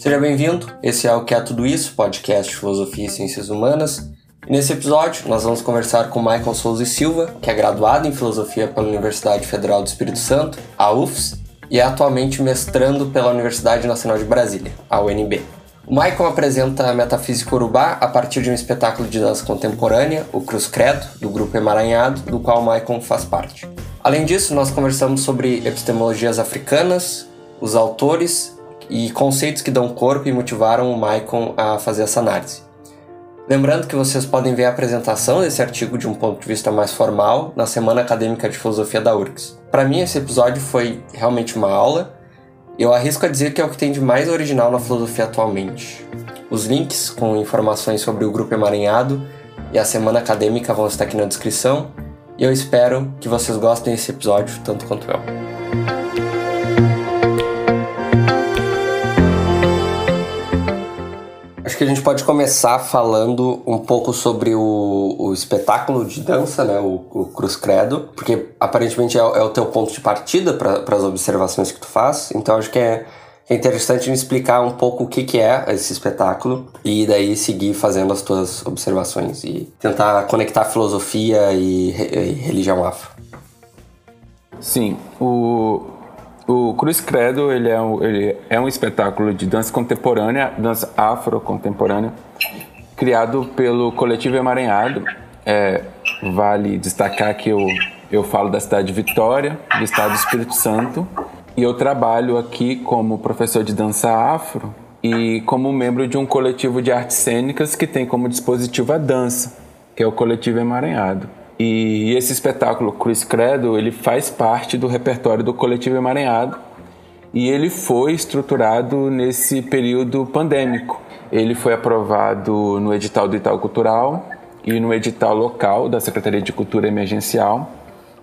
Seja bem-vindo, esse é o Que é Tudo Isso, podcast Filosofia e Ciências Humanas. E nesse episódio, nós vamos conversar com Michael Souza e Silva, que é graduado em Filosofia pela Universidade Federal do Espírito Santo, a UFS, e é atualmente mestrando pela Universidade Nacional de Brasília, a UNB. O Michael apresenta a metafísica urubá a partir de um espetáculo de dança contemporânea, o Cruz Credo, do grupo Emaranhado, do qual o Michael faz parte. Além disso, nós conversamos sobre epistemologias africanas, os autores e conceitos que dão corpo e motivaram o Michael a fazer essa análise. Lembrando que vocês podem ver a apresentação desse artigo de um ponto de vista mais formal na Semana Acadêmica de Filosofia da URGS. Para mim, esse episódio foi realmente uma aula. Eu arrisco a dizer que é o que tem de mais original na filosofia atualmente. Os links com informações sobre o Grupo Emaranhado e a Semana Acadêmica vão estar aqui na descrição. E eu espero que vocês gostem desse episódio tanto quanto eu. Acho que a gente pode começar falando um pouco sobre o, o espetáculo de dança, né, o, o Cruz Credo, porque aparentemente é, é o teu ponto de partida para as observações que tu faz, então acho que é, é interessante explicar um pouco o que, que é esse espetáculo e daí seguir fazendo as tuas observações e tentar conectar filosofia e, e religião afro. Sim, o, o Cruz Credo ele é, um, ele é um espetáculo de dança contemporânea, dança afro-contemporânea, criado pelo Coletivo Emaranhado. É, vale destacar que eu, eu falo da cidade de Vitória, do estado do Espírito Santo, e eu trabalho aqui como professor de dança afro e como membro de um coletivo de artes cênicas que tem como dispositivo a dança, que é o Coletivo Emaranhado. E esse espetáculo Cruz Credo, ele faz parte do repertório do Coletivo Emaranhado e ele foi estruturado nesse período pandêmico. Ele foi aprovado no edital do Itaú Cultural e no edital local da Secretaria de Cultura Emergencial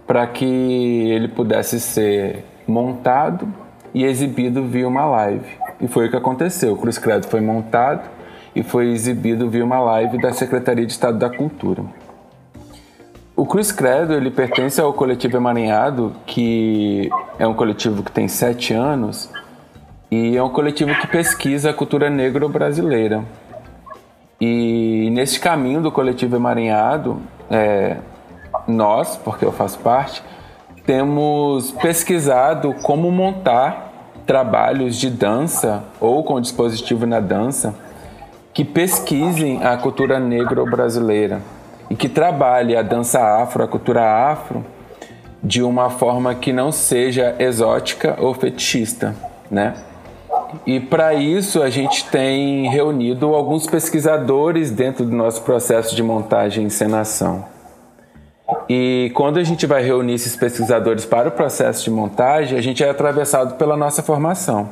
para que ele pudesse ser montado e exibido via uma live. E foi o que aconteceu. O Cruz Credo foi montado e foi exibido via uma live da Secretaria de Estado da Cultura. O Cruz Credo ele pertence ao coletivo Emaranhado, que é um coletivo que tem sete anos e é um coletivo que pesquisa a cultura negro-brasileira. E nesse caminho do coletivo Emaranhado, é, nós, porque eu faço parte, temos pesquisado como montar trabalhos de dança ou com dispositivo na dança que pesquisem a cultura negro-brasileira e que trabalhe a dança afro, a cultura afro, de uma forma que não seja exótica ou fetichista, né? E para isso a gente tem reunido alguns pesquisadores dentro do nosso processo de montagem e encenação. E quando a gente vai reunir esses pesquisadores para o processo de montagem, a gente é atravessado pela nossa formação.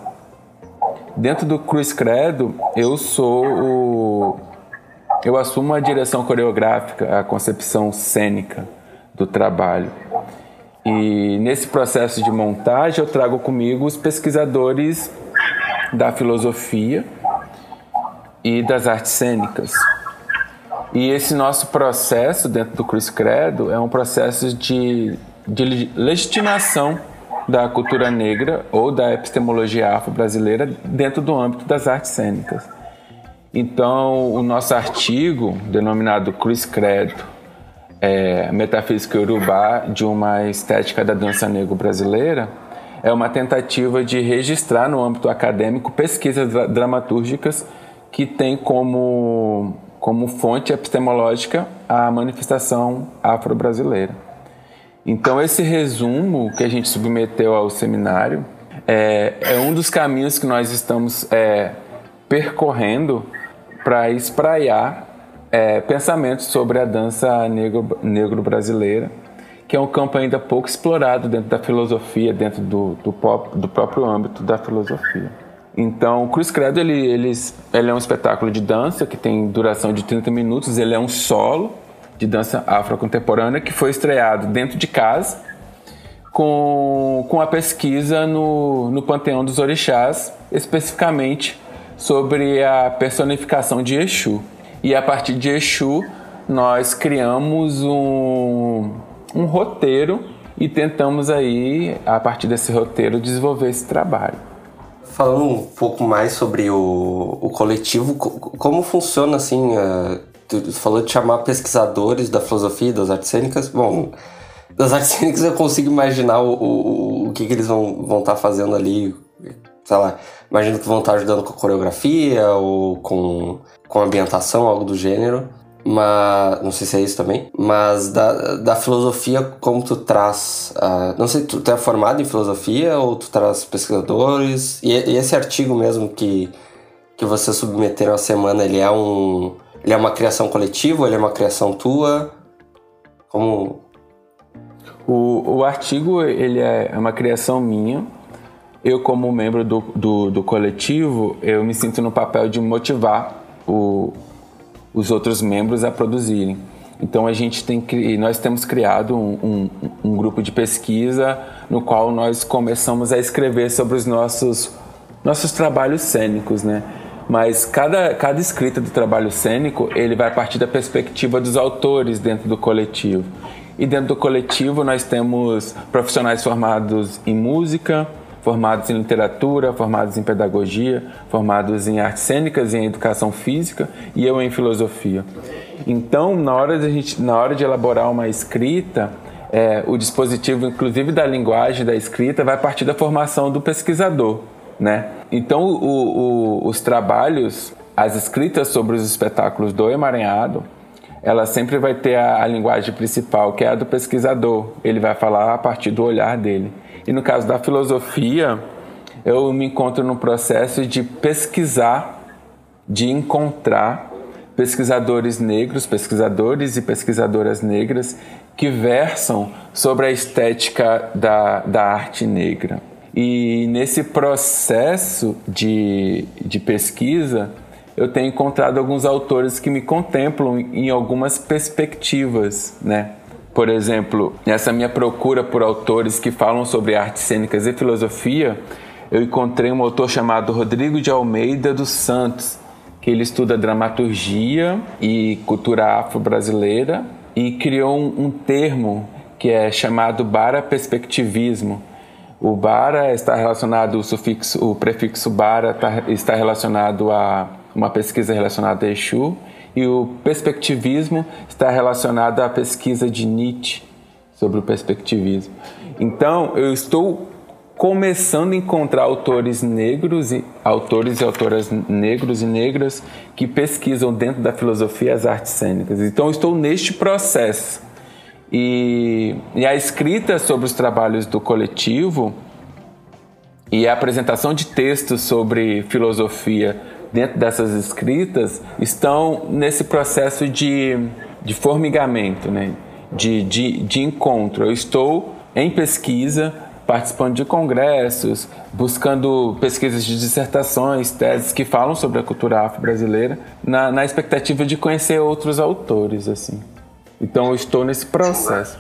Dentro do Cruz Credo, eu sou o eu assumo a direção coreográfica, a concepção cênica do trabalho. E nesse processo de montagem eu trago comigo os pesquisadores da filosofia e das artes cênicas. E esse nosso processo dentro do Cruz Credo é um processo de, de legitimação da cultura negra ou da epistemologia afro-brasileira dentro do âmbito das artes cênicas. Então, o nosso artigo, denominado Cruz Credo, é, Metafísica Urubá de uma Estética da Dança Negro Brasileira, é uma tentativa de registrar no âmbito acadêmico pesquisas dramatúrgicas que têm como, como fonte epistemológica a manifestação afro-brasileira. Então, esse resumo que a gente submeteu ao seminário é, é um dos caminhos que nós estamos é, percorrendo para espraiar é, pensamentos sobre a dança negro, negro que é um campo ainda pouco explorado dentro da filosofia, dentro do, do, pop, do próprio âmbito da filosofia. Então, Cruz Credo ele, ele, ele é um espetáculo de dança que tem duração de 30 minutos, ele é um solo de dança afro-contemporânea que foi estreado dentro de casa com, com a pesquisa no, no Panteão dos Orixás, especificamente sobre a personificação de Exu. E a partir de Exu, nós criamos um, um roteiro e tentamos aí, a partir desse roteiro, desenvolver esse trabalho. Falando um pouco mais sobre o, o coletivo, como funciona assim? Uh, tu falou de chamar pesquisadores da filosofia das artes cênicas. Bom, das artes cênicas eu consigo imaginar o, o, o que, que eles vão estar tá fazendo ali. Sei lá, imagino que vão estar tá ajudando com coreografia ou com, com ambientação, algo do gênero mas não sei se é isso também, mas da, da filosofia como tu traz, uh, não sei, tu, tu é formado em filosofia ou tu traz pesquisadores? E, e, esse artigo mesmo que que você submeteram a semana, ele é um ele é uma criação coletiva, ele é uma criação tua, como? O, o artigo ele é uma criação minha. Eu como membro do, do, do coletivo, eu me sinto no papel de motivar o, os outros membros a produzirem. Então a gente tem nós temos criado um, um, um, grupo de pesquisa no qual nós começamos a escrever sobre os nossos nossos trabalhos cênicos, né? Mas cada, cada escrita do trabalho cênico ele vai partir da perspectiva dos autores dentro do coletivo. E dentro do coletivo nós temos profissionais formados em música, formados em literatura, formados em pedagogia, formados em artes cênicas e em educação física e eu em filosofia. Então, na hora de, gente, na hora de elaborar uma escrita, é, o dispositivo, inclusive da linguagem da escrita, vai partir da formação do pesquisador, né? Então, o, o, os trabalhos, as escritas sobre os espetáculos do emaranhado, ela sempre vai ter a, a linguagem principal, que é a do pesquisador. Ele vai falar a partir do olhar dele. E no caso da filosofia, eu me encontro no processo de pesquisar, de encontrar pesquisadores negros, pesquisadores e pesquisadoras negras que versam sobre a estética da, da arte negra. E nesse processo de, de pesquisa, eu tenho encontrado alguns autores que me contemplam em algumas perspectivas, né? Por exemplo, nessa minha procura por autores que falam sobre artes cênicas e filosofia, eu encontrei um autor chamado Rodrigo de Almeida dos Santos, que ele estuda dramaturgia e cultura afro-brasileira e criou um, um termo que é chamado bara-perspectivismo. O bara está relacionado, o sufixo, o prefixo bara tá, está relacionado a uma pesquisa relacionada a Exu e o perspectivismo está relacionado à pesquisa de Nietzsche sobre o perspectivismo. Então, eu estou começando a encontrar autores negros e autores e autoras negros e negras que pesquisam dentro da filosofia as artes cênicas. Então, estou neste processo. E, e a escrita sobre os trabalhos do coletivo e a apresentação de textos sobre filosofia dentro dessas escritas estão nesse processo de, de formigamento, né? de, de, de encontro. Eu estou em pesquisa, participando de congressos, buscando pesquisas de dissertações, teses que falam sobre a cultura afro-brasileira, na, na expectativa de conhecer outros autores. assim. Então eu estou nesse processo.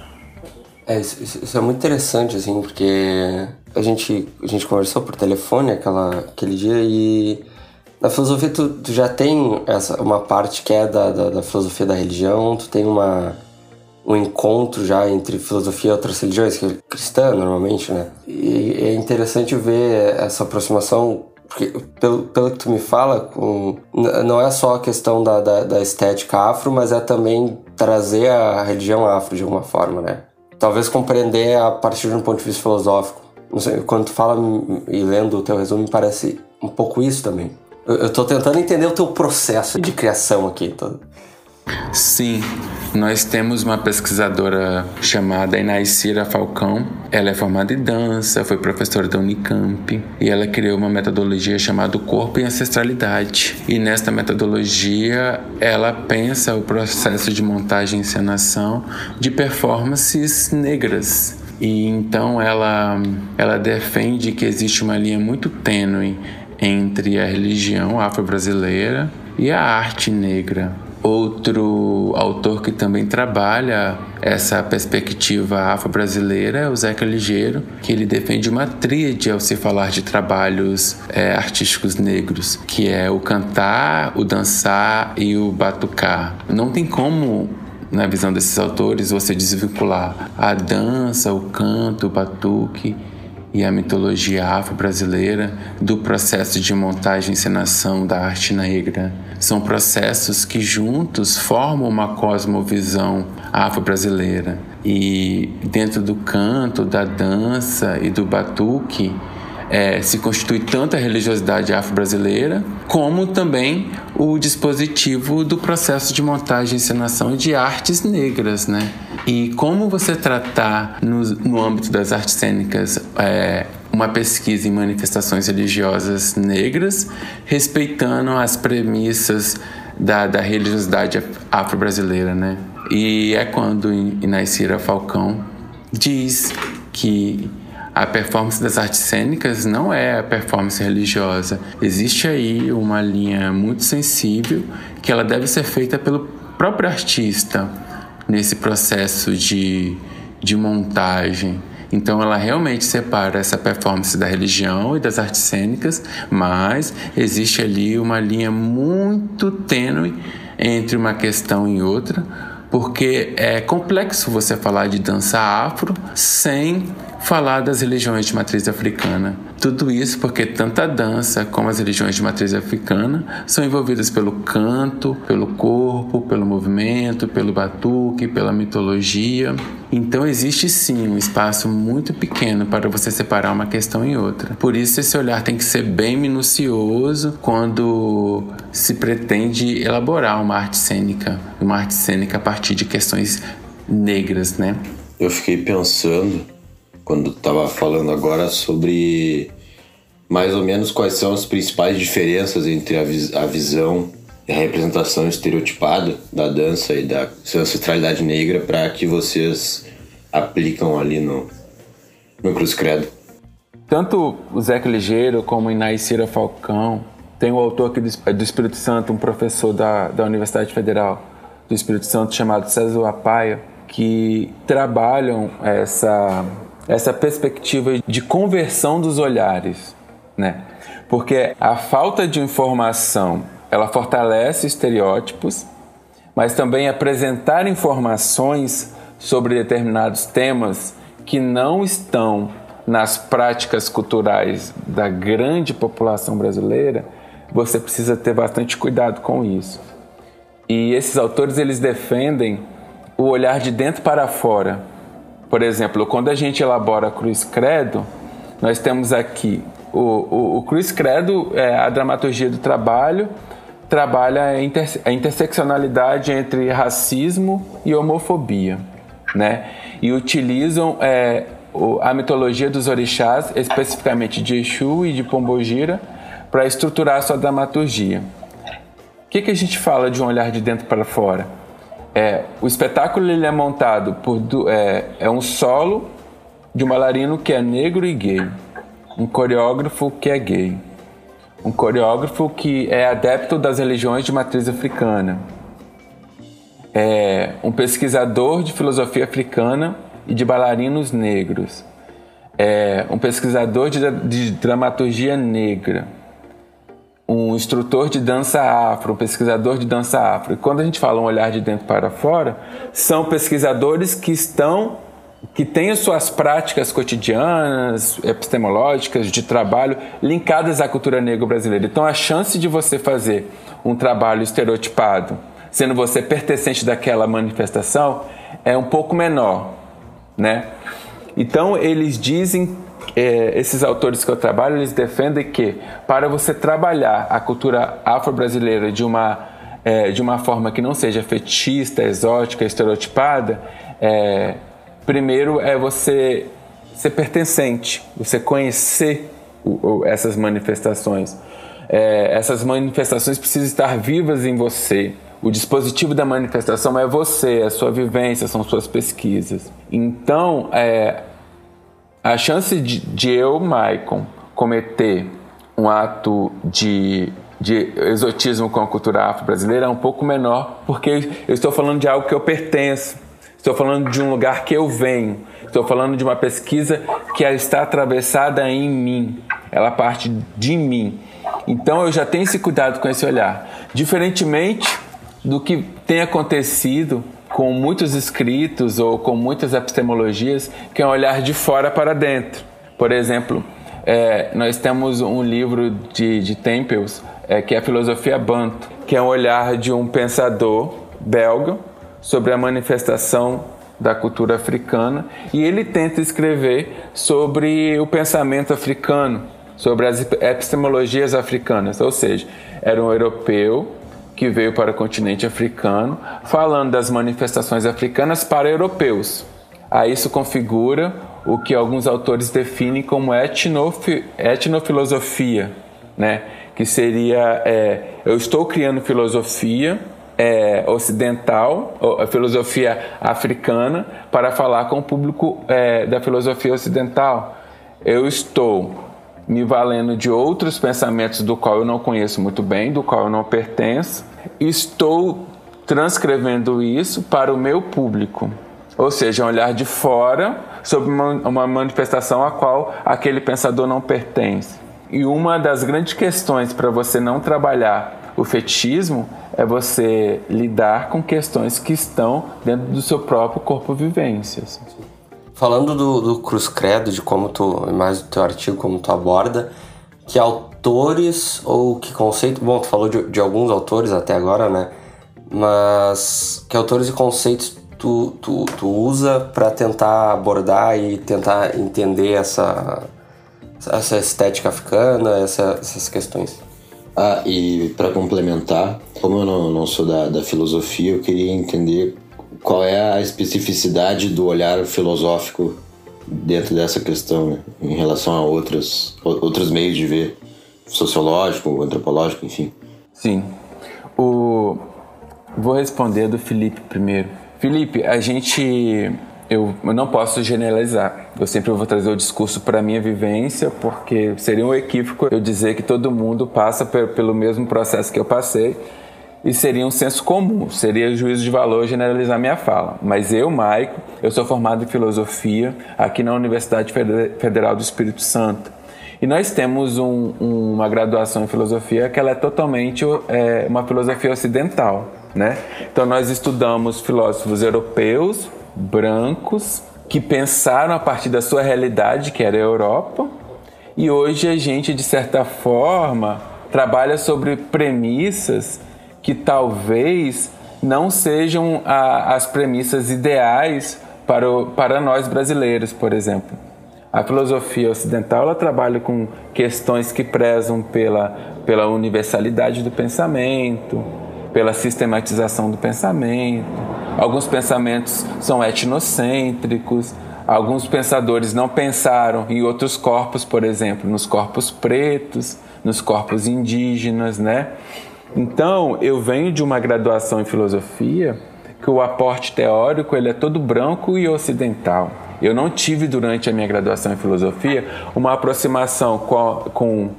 É, isso, isso, é muito interessante, assim, porque a gente, a gente conversou por telefone aquela, aquele dia e na filosofia, tu, tu, já tem essa, uma parte que é da, da, da, filosofia da religião, tu tem uma, um encontro já entre filosofia e outras religiões, que é cristã normalmente, né? E é interessante ver essa aproximação, porque pelo, pelo que tu me fala, não é só a questão da, da, da estética afro, mas é também trazer a religião afro de alguma forma, né? Talvez compreender a partir de um ponto de vista filosófico. Sei, quando tu fala e lendo o teu resumo, me parece um pouco isso também. Eu estou tentando entender o teu processo de criação aqui. Tô... Sim, nós temos uma pesquisadora chamada Inaicira Falcão. Ela é formada em dança, foi professora da Unicamp e ela criou uma metodologia chamada Corpo e Ancestralidade. E nesta metodologia, ela pensa o processo de montagem e encenação de performances negras. E então ela, ela defende que existe uma linha muito tênue entre a religião afro-brasileira e a arte negra. Outro autor que também trabalha essa perspectiva afro-brasileira é o Zeca Ligeiro, que ele defende uma tríade ao se falar de trabalhos é, artísticos negros, que é o cantar, o dançar e o batucar. Não tem como na visão desses autores, você desvincular a dança, o canto, o batuque e a mitologia afro-brasileira do processo de montagem e encenação da arte negra. São processos que juntos formam uma cosmovisão afro-brasileira. E dentro do canto, da dança e do batuque, é, se constitui tanto a religiosidade afro-brasileira, como também o dispositivo do processo de montagem e encenação de artes negras, né? E como você tratar no, no âmbito das artes cênicas é, uma pesquisa em manifestações religiosas negras, respeitando as premissas da, da religiosidade afro-brasileira, né? E é quando Inaicira Falcão diz que a performance das artes cênicas não é a performance religiosa. Existe aí uma linha muito sensível que ela deve ser feita pelo próprio artista nesse processo de, de montagem. Então ela realmente separa essa performance da religião e das artes cênicas, mas existe ali uma linha muito tênue entre uma questão e outra, porque é complexo você falar de dança afro sem falar das religiões de matriz africana. Tudo isso porque tanto a dança como as religiões de matriz africana são envolvidas pelo canto, pelo corpo, pelo movimento, pelo batuque, pela mitologia. Então existe sim um espaço muito pequeno para você separar uma questão em outra. Por isso esse olhar tem que ser bem minucioso quando se pretende elaborar uma arte cênica, uma arte cênica a partir de questões negras, né? Eu fiquei pensando quando estava falando agora sobre mais ou menos quais são as principais diferenças entre a, vis a visão e a representação estereotipada da dança e da sua ancestralidade negra para que vocês aplicam ali no, no Cruz Credo. Tanto o Zeca Ligeiro como Inaicira Falcão, tem um autor aqui do, do Espírito Santo, um professor da, da Universidade Federal do Espírito Santo chamado César Apaia, que trabalham essa essa perspectiva de conversão dos olhares, né? Porque a falta de informação, ela fortalece estereótipos, mas também apresentar informações sobre determinados temas que não estão nas práticas culturais da grande população brasileira, você precisa ter bastante cuidado com isso. E esses autores eles defendem o olhar de dentro para fora, por exemplo, quando a gente elabora Cruz Credo, nós temos aqui o, o, o Cruz Credo, é a dramaturgia do trabalho, trabalha a, a interseccionalidade entre racismo e homofobia, né? E utilizam é, a mitologia dos orixás, especificamente de Exu e de Pombogira, para estruturar a sua dramaturgia. O que, que a gente fala de um olhar de dentro para fora? É, o espetáculo ele é montado por é, é um solo de um bailarino que é negro e gay, um coreógrafo que é gay, um coreógrafo que é adepto das religiões de matriz africana, é um pesquisador de filosofia africana e de bailarinos negros, é um pesquisador de, de dramaturgia negra, um instrutor de dança afro, um pesquisador de dança afro. E quando a gente fala um olhar de dentro para fora, são pesquisadores que estão que têm as suas práticas cotidianas, epistemológicas, de trabalho, linkadas à cultura negra brasileira. Então, a chance de você fazer um trabalho estereotipado, sendo você pertencente daquela manifestação, é um pouco menor, né? Então, eles dizem é, esses autores que eu trabalho, eles defendem que para você trabalhar a cultura afro-brasileira de uma, é, de uma forma que não seja fetista, exótica, estereotipada, é, primeiro é você ser pertencente, você conhecer o, o, essas manifestações. É, essas manifestações precisam estar vivas em você. O dispositivo da manifestação é você, é a sua vivência, são suas pesquisas. Então, é, a chance de, de eu, Maicon, cometer um ato de, de exotismo com a cultura afro-brasileira é um pouco menor, porque eu estou falando de algo que eu pertenço, estou falando de um lugar que eu venho, estou falando de uma pesquisa que está atravessada em mim, ela parte de mim. Então eu já tenho esse cuidado com esse olhar. Diferentemente do que tem acontecido com muitos escritos ou com muitas epistemologias, que é um olhar de fora para dentro. Por exemplo, é, nós temos um livro de, de Tempels, é, que é a Filosofia Banto, que é um olhar de um pensador belga sobre a manifestação da cultura africana e ele tenta escrever sobre o pensamento africano, sobre as epistemologias africanas, ou seja, era um europeu que veio para o continente africano, falando das manifestações africanas para europeus. Aí isso configura o que alguns autores definem como etnofi etnofilosofia, né? que seria é, eu estou criando filosofia é, ocidental, a filosofia africana, para falar com o público é, da filosofia ocidental. Eu estou me valendo de outros pensamentos do qual eu não conheço muito bem, do qual eu não pertenço, estou transcrevendo isso para o meu público. Ou seja, um olhar de fora sobre uma, uma manifestação a qual aquele pensador não pertence. E uma das grandes questões para você não trabalhar o fetichismo é você lidar com questões que estão dentro do seu próprio corpo vivência. Assim. Falando do, do Cruz Credo, de como tu, mais do teu artigo, como tu aborda, que autores ou que conceito, bom, tu falou de, de alguns autores até agora, né? Mas que autores e conceitos tu, tu, tu usa para tentar abordar e tentar entender essa, essa estética africana, essa, essas questões? Ah, e para complementar, como eu não, não sou da, da filosofia, eu queria entender qual é a especificidade do olhar filosófico dentro dessa questão, né? em relação a outros, outros meios de ver, sociológico, antropológico, enfim. Sim. O... Vou responder do Felipe primeiro. Felipe, a gente eu, eu não posso generalizar. Eu sempre vou trazer o discurso para minha vivência, porque seria um equívoco eu dizer que todo mundo passa pelo mesmo processo que eu passei e seria um senso comum, seria juízo de valor generalizar minha fala. Mas eu, Maico, eu sou formado em filosofia aqui na Universidade Federal do Espírito Santo. E nós temos um, uma graduação em filosofia que ela é totalmente é, uma filosofia ocidental. Né? Então nós estudamos filósofos europeus, brancos que pensaram a partir da sua realidade, que era a Europa, e hoje a gente, de certa forma, trabalha sobre premissas que talvez não sejam a, as premissas ideais para, o, para nós brasileiros, por exemplo. A filosofia ocidental ela trabalha com questões que prezam pela, pela universalidade do pensamento, pela sistematização do pensamento. Alguns pensamentos são etnocêntricos, alguns pensadores não pensaram em outros corpos, por exemplo, nos corpos pretos, nos corpos indígenas, né? Então, eu venho de uma graduação em filosofia que o aporte teórico ele é todo branco e ocidental. Eu não tive durante a minha graduação em filosofia uma aproximação com, com,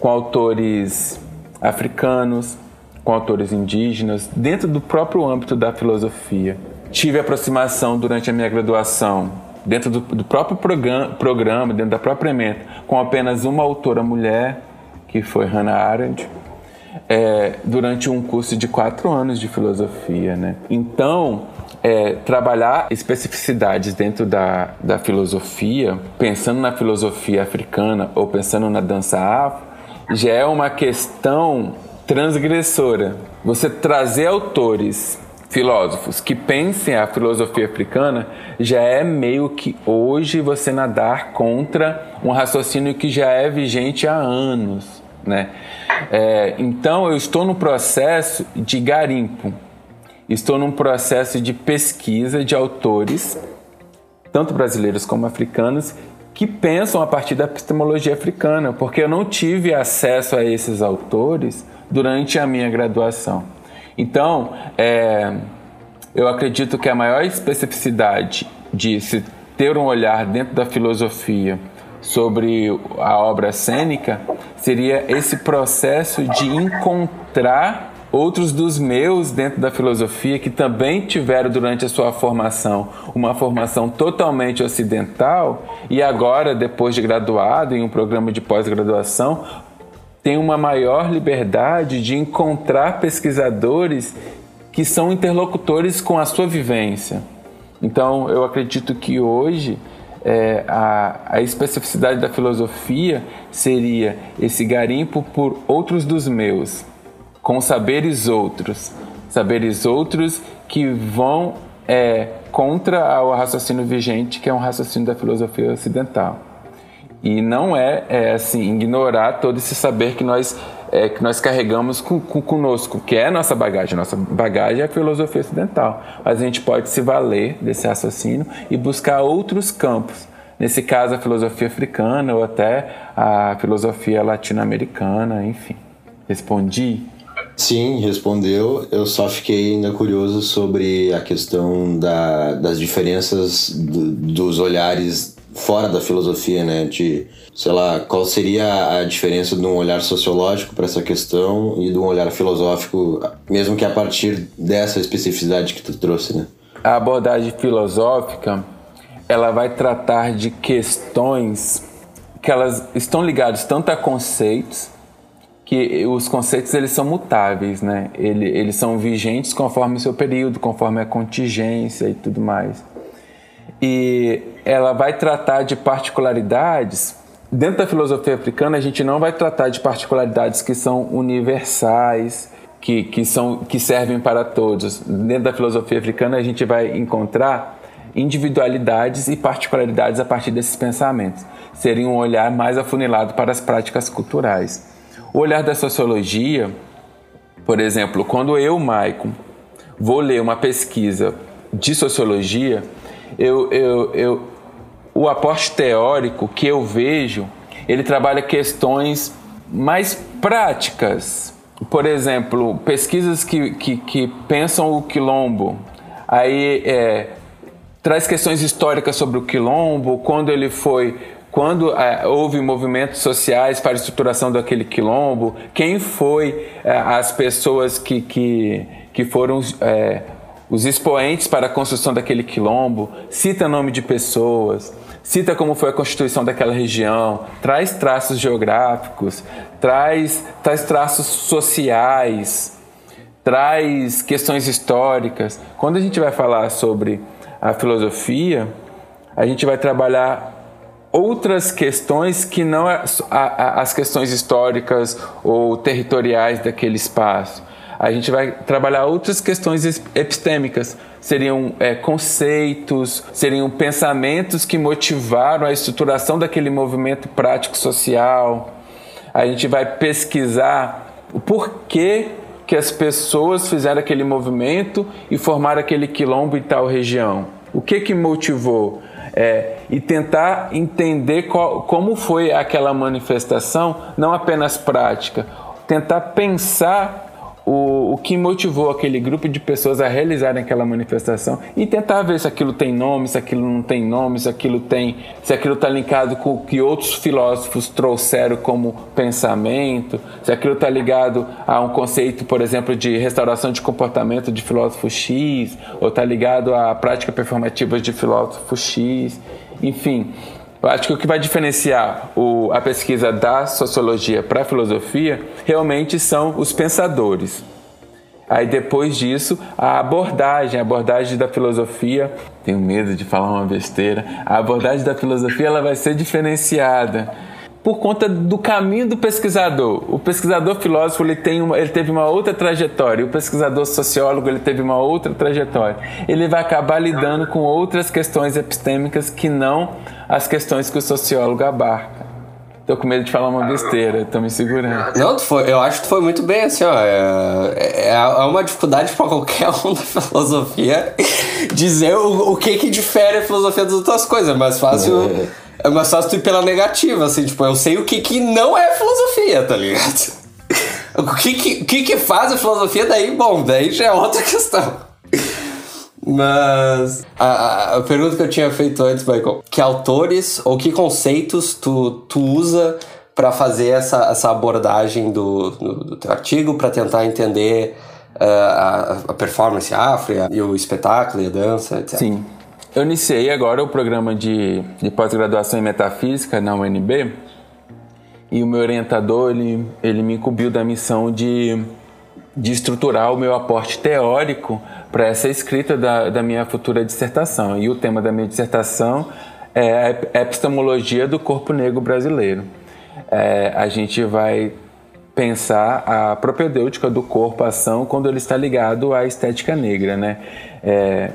com autores africanos, com autores indígenas, dentro do próprio âmbito da filosofia. Tive aproximação durante a minha graduação, dentro do, do próprio programa, programa, dentro da própria ementa, com apenas uma autora mulher, que foi Hannah Arendt, é, durante um curso de quatro anos de filosofia. Né? Então, é, trabalhar especificidades dentro da, da filosofia, pensando na filosofia africana ou pensando na dança afro, já é uma questão transgressora. Você trazer autores, filósofos que pensem a filosofia africana já é meio que hoje você nadar contra um raciocínio que já é vigente há anos, né? É, então eu estou no processo de garimpo, estou num processo de pesquisa de autores, tanto brasileiros como africanos, que pensam a partir da epistemologia africana, porque eu não tive acesso a esses autores durante a minha graduação. Então, é, eu acredito que a maior especificidade de se ter um olhar dentro da filosofia sobre a obra cênica seria esse processo de encontrar outros dos meus dentro da filosofia que também tiveram durante a sua formação uma formação totalmente ocidental e agora depois de graduado em um programa de pós-graduação tem uma maior liberdade de encontrar pesquisadores que são interlocutores com a sua vivência. Então, eu acredito que hoje é, a, a especificidade da filosofia seria esse garimpo por outros dos meus, com saberes outros, saberes outros que vão é, contra o raciocínio vigente, que é um raciocínio da filosofia ocidental. E não é, é assim ignorar todo esse saber que nós é, que nós carregamos com, com, conosco, que é a nossa bagagem. Nossa bagagem é a filosofia ocidental. Mas a gente pode se valer desse raciocínio e buscar outros campos. Nesse caso, a filosofia africana ou até a filosofia latino-americana, enfim. Respondi? Sim, respondeu. Eu só fiquei ainda curioso sobre a questão da, das diferenças do, dos olhares fora da filosofia, né? De, sei lá, qual seria a diferença de um olhar sociológico para essa questão e de um olhar filosófico, mesmo que a partir dessa especificidade que tu trouxe, né? A abordagem filosófica, ela vai tratar de questões que elas estão ligadas tanto a conceitos que os conceitos eles são mutáveis, né? Eles, eles são vigentes conforme o seu período, conforme a contingência e tudo mais. E ela vai tratar de particularidades. Dentro da filosofia africana, a gente não vai tratar de particularidades que são universais, que, que, são, que servem para todos. Dentro da filosofia africana, a gente vai encontrar individualidades e particularidades a partir desses pensamentos. Seria um olhar mais afunilado para as práticas culturais. O olhar da sociologia, por exemplo, quando eu, Maicon, vou ler uma pesquisa de sociologia, eu, eu, eu, o aporte teórico que eu vejo, ele trabalha questões mais práticas. Por exemplo, pesquisas que, que, que pensam o quilombo. Aí é, traz questões históricas sobre o quilombo, quando ele foi quando é, houve movimentos sociais para a estruturação daquele quilombo, quem foi é, as pessoas que, que, que foram é, os expoentes para a construção daquele quilombo, cita nome de pessoas, cita como foi a constituição daquela região, traz traços geográficos, traz, traz traços sociais, traz questões históricas. Quando a gente vai falar sobre a filosofia, a gente vai trabalhar outras questões que não as questões históricas ou territoriais daquele espaço. A gente vai trabalhar outras questões epistêmicas, seriam é, conceitos, seriam pensamentos que motivaram a estruturação daquele movimento prático social. A gente vai pesquisar o porquê que as pessoas fizeram aquele movimento e formaram aquele quilombo em tal região. O que que motivou? é, e tentar entender qual, como foi aquela manifestação, não apenas prática, tentar pensar o, o que motivou aquele grupo de pessoas a realizarem aquela manifestação e tentar ver se aquilo tem nome, se aquilo não tem nome, se aquilo tem, se aquilo está linkado com o que outros filósofos trouxeram como pensamento, se aquilo está ligado a um conceito, por exemplo, de restauração de comportamento de filósofo X, ou está ligado a prática performativa de filósofo X, enfim. Eu acho que o que vai diferenciar o, a pesquisa da sociologia para a filosofia realmente são os pensadores. Aí depois disso, a abordagem, a abordagem da filosofia, tenho medo de falar uma besteira, a abordagem da filosofia ela vai ser diferenciada por conta do caminho do pesquisador. O pesquisador filósofo ele, tem uma, ele teve uma outra trajetória, o pesquisador sociólogo ele teve uma outra trajetória. Ele vai acabar lidando com outras questões epistêmicas que não as questões que o sociólogo abarca. Tô com medo de falar uma besteira, tô me segurando. Não, foi, eu acho que foi muito bem, assim, ó. É, é, é uma dificuldade para qualquer um da filosofia dizer o, o que que difere a filosofia das outras coisas. É mais fácil. É é mais fácil tu ir pela negativa, assim, tipo, eu sei o que que não é filosofia, tá ligado? O que que, que, que faz a filosofia, daí, bom, daí já é outra questão. Mas a, a, pergunta que eu tinha feito antes, Michael, que autores ou que conceitos tu, tu usa para fazer essa, essa abordagem do, do, do teu artigo, para tentar entender uh, a, a performance afro e o espetáculo e a dança, etc. Sim. Eu iniciei agora o programa de, de pós-graduação em Metafísica na UNB e o meu orientador, ele, ele me incumbiu da missão de, de estruturar o meu aporte teórico para essa escrita da, da minha futura dissertação. E o tema da minha dissertação é a epistemologia do corpo negro brasileiro. É, a gente vai pensar a propedêutica do corpo, ação, quando ele está ligado à estética negra, né? É,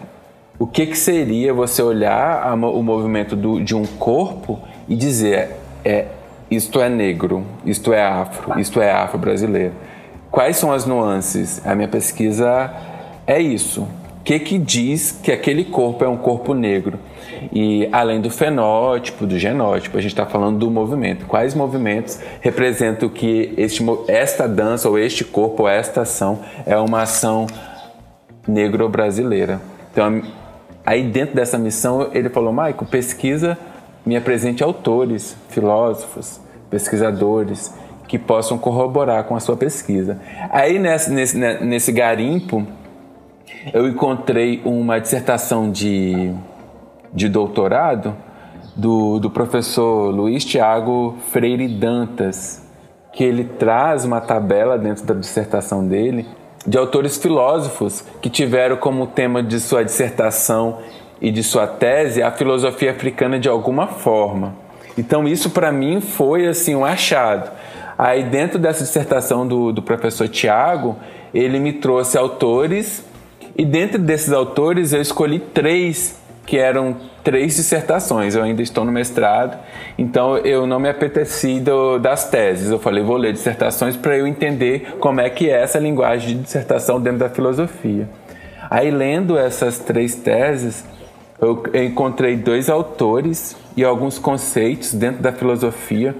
o que, que seria você olhar a, o movimento do, de um corpo e dizer é, isto é negro, isto é afro, isto é afro-brasileiro? Quais são as nuances? A minha pesquisa é isso. O que, que diz que aquele corpo é um corpo negro? E além do fenótipo, do genótipo, a gente está falando do movimento. Quais movimentos representam que este, esta dança, ou este corpo, ou esta ação é uma ação negro-brasileira? Então, aí dentro dessa missão, ele falou: Maico, pesquisa, me apresente autores, filósofos, pesquisadores que possam corroborar com a sua pesquisa. Aí nesse, nesse, né, nesse garimpo, eu encontrei uma dissertação de, de doutorado do, do professor Luiz Tiago Freire Dantas, que ele traz uma tabela dentro da dissertação dele de autores filósofos que tiveram como tema de sua dissertação e de sua tese a filosofia africana de alguma forma. Então isso para mim foi assim um achado. Aí, dentro dessa dissertação do, do professor Tiago, ele me trouxe autores, e dentro desses autores eu escolhi três, que eram três dissertações. Eu ainda estou no mestrado, então eu não me apeteci do, das teses. Eu falei, vou ler dissertações para eu entender como é que é essa linguagem de dissertação dentro da filosofia. Aí, lendo essas três teses, eu encontrei dois autores e alguns conceitos dentro da filosofia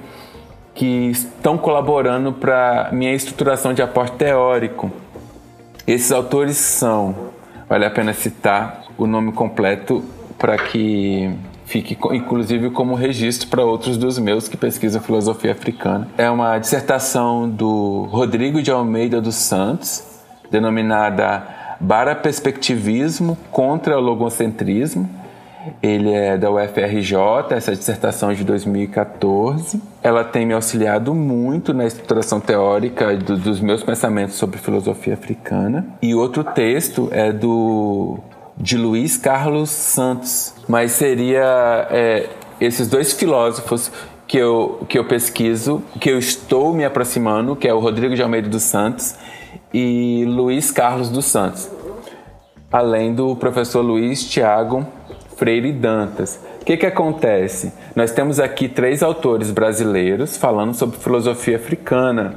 que estão colaborando para minha estruturação de aporte teórico. Esses autores são, vale a pena citar o nome completo para que fique inclusive como registro para outros dos meus que pesquisam filosofia africana. É uma dissertação do Rodrigo de Almeida dos Santos, denominada Bara Perspectivismo contra o Logocentrismo, ele é da UFRJ, essa dissertação é de 2014. Ela tem me auxiliado muito na estruturação teórica do, dos meus pensamentos sobre filosofia africana. E outro texto é do de Luiz Carlos Santos, mas seria é, esses dois filósofos que eu, que eu pesquiso, que eu estou me aproximando, que é o Rodrigo de Almeida dos Santos e Luiz Carlos dos Santos, além do professor Luiz Tiago Freire Dantas. O que, que acontece? Nós temos aqui três autores brasileiros falando sobre filosofia africana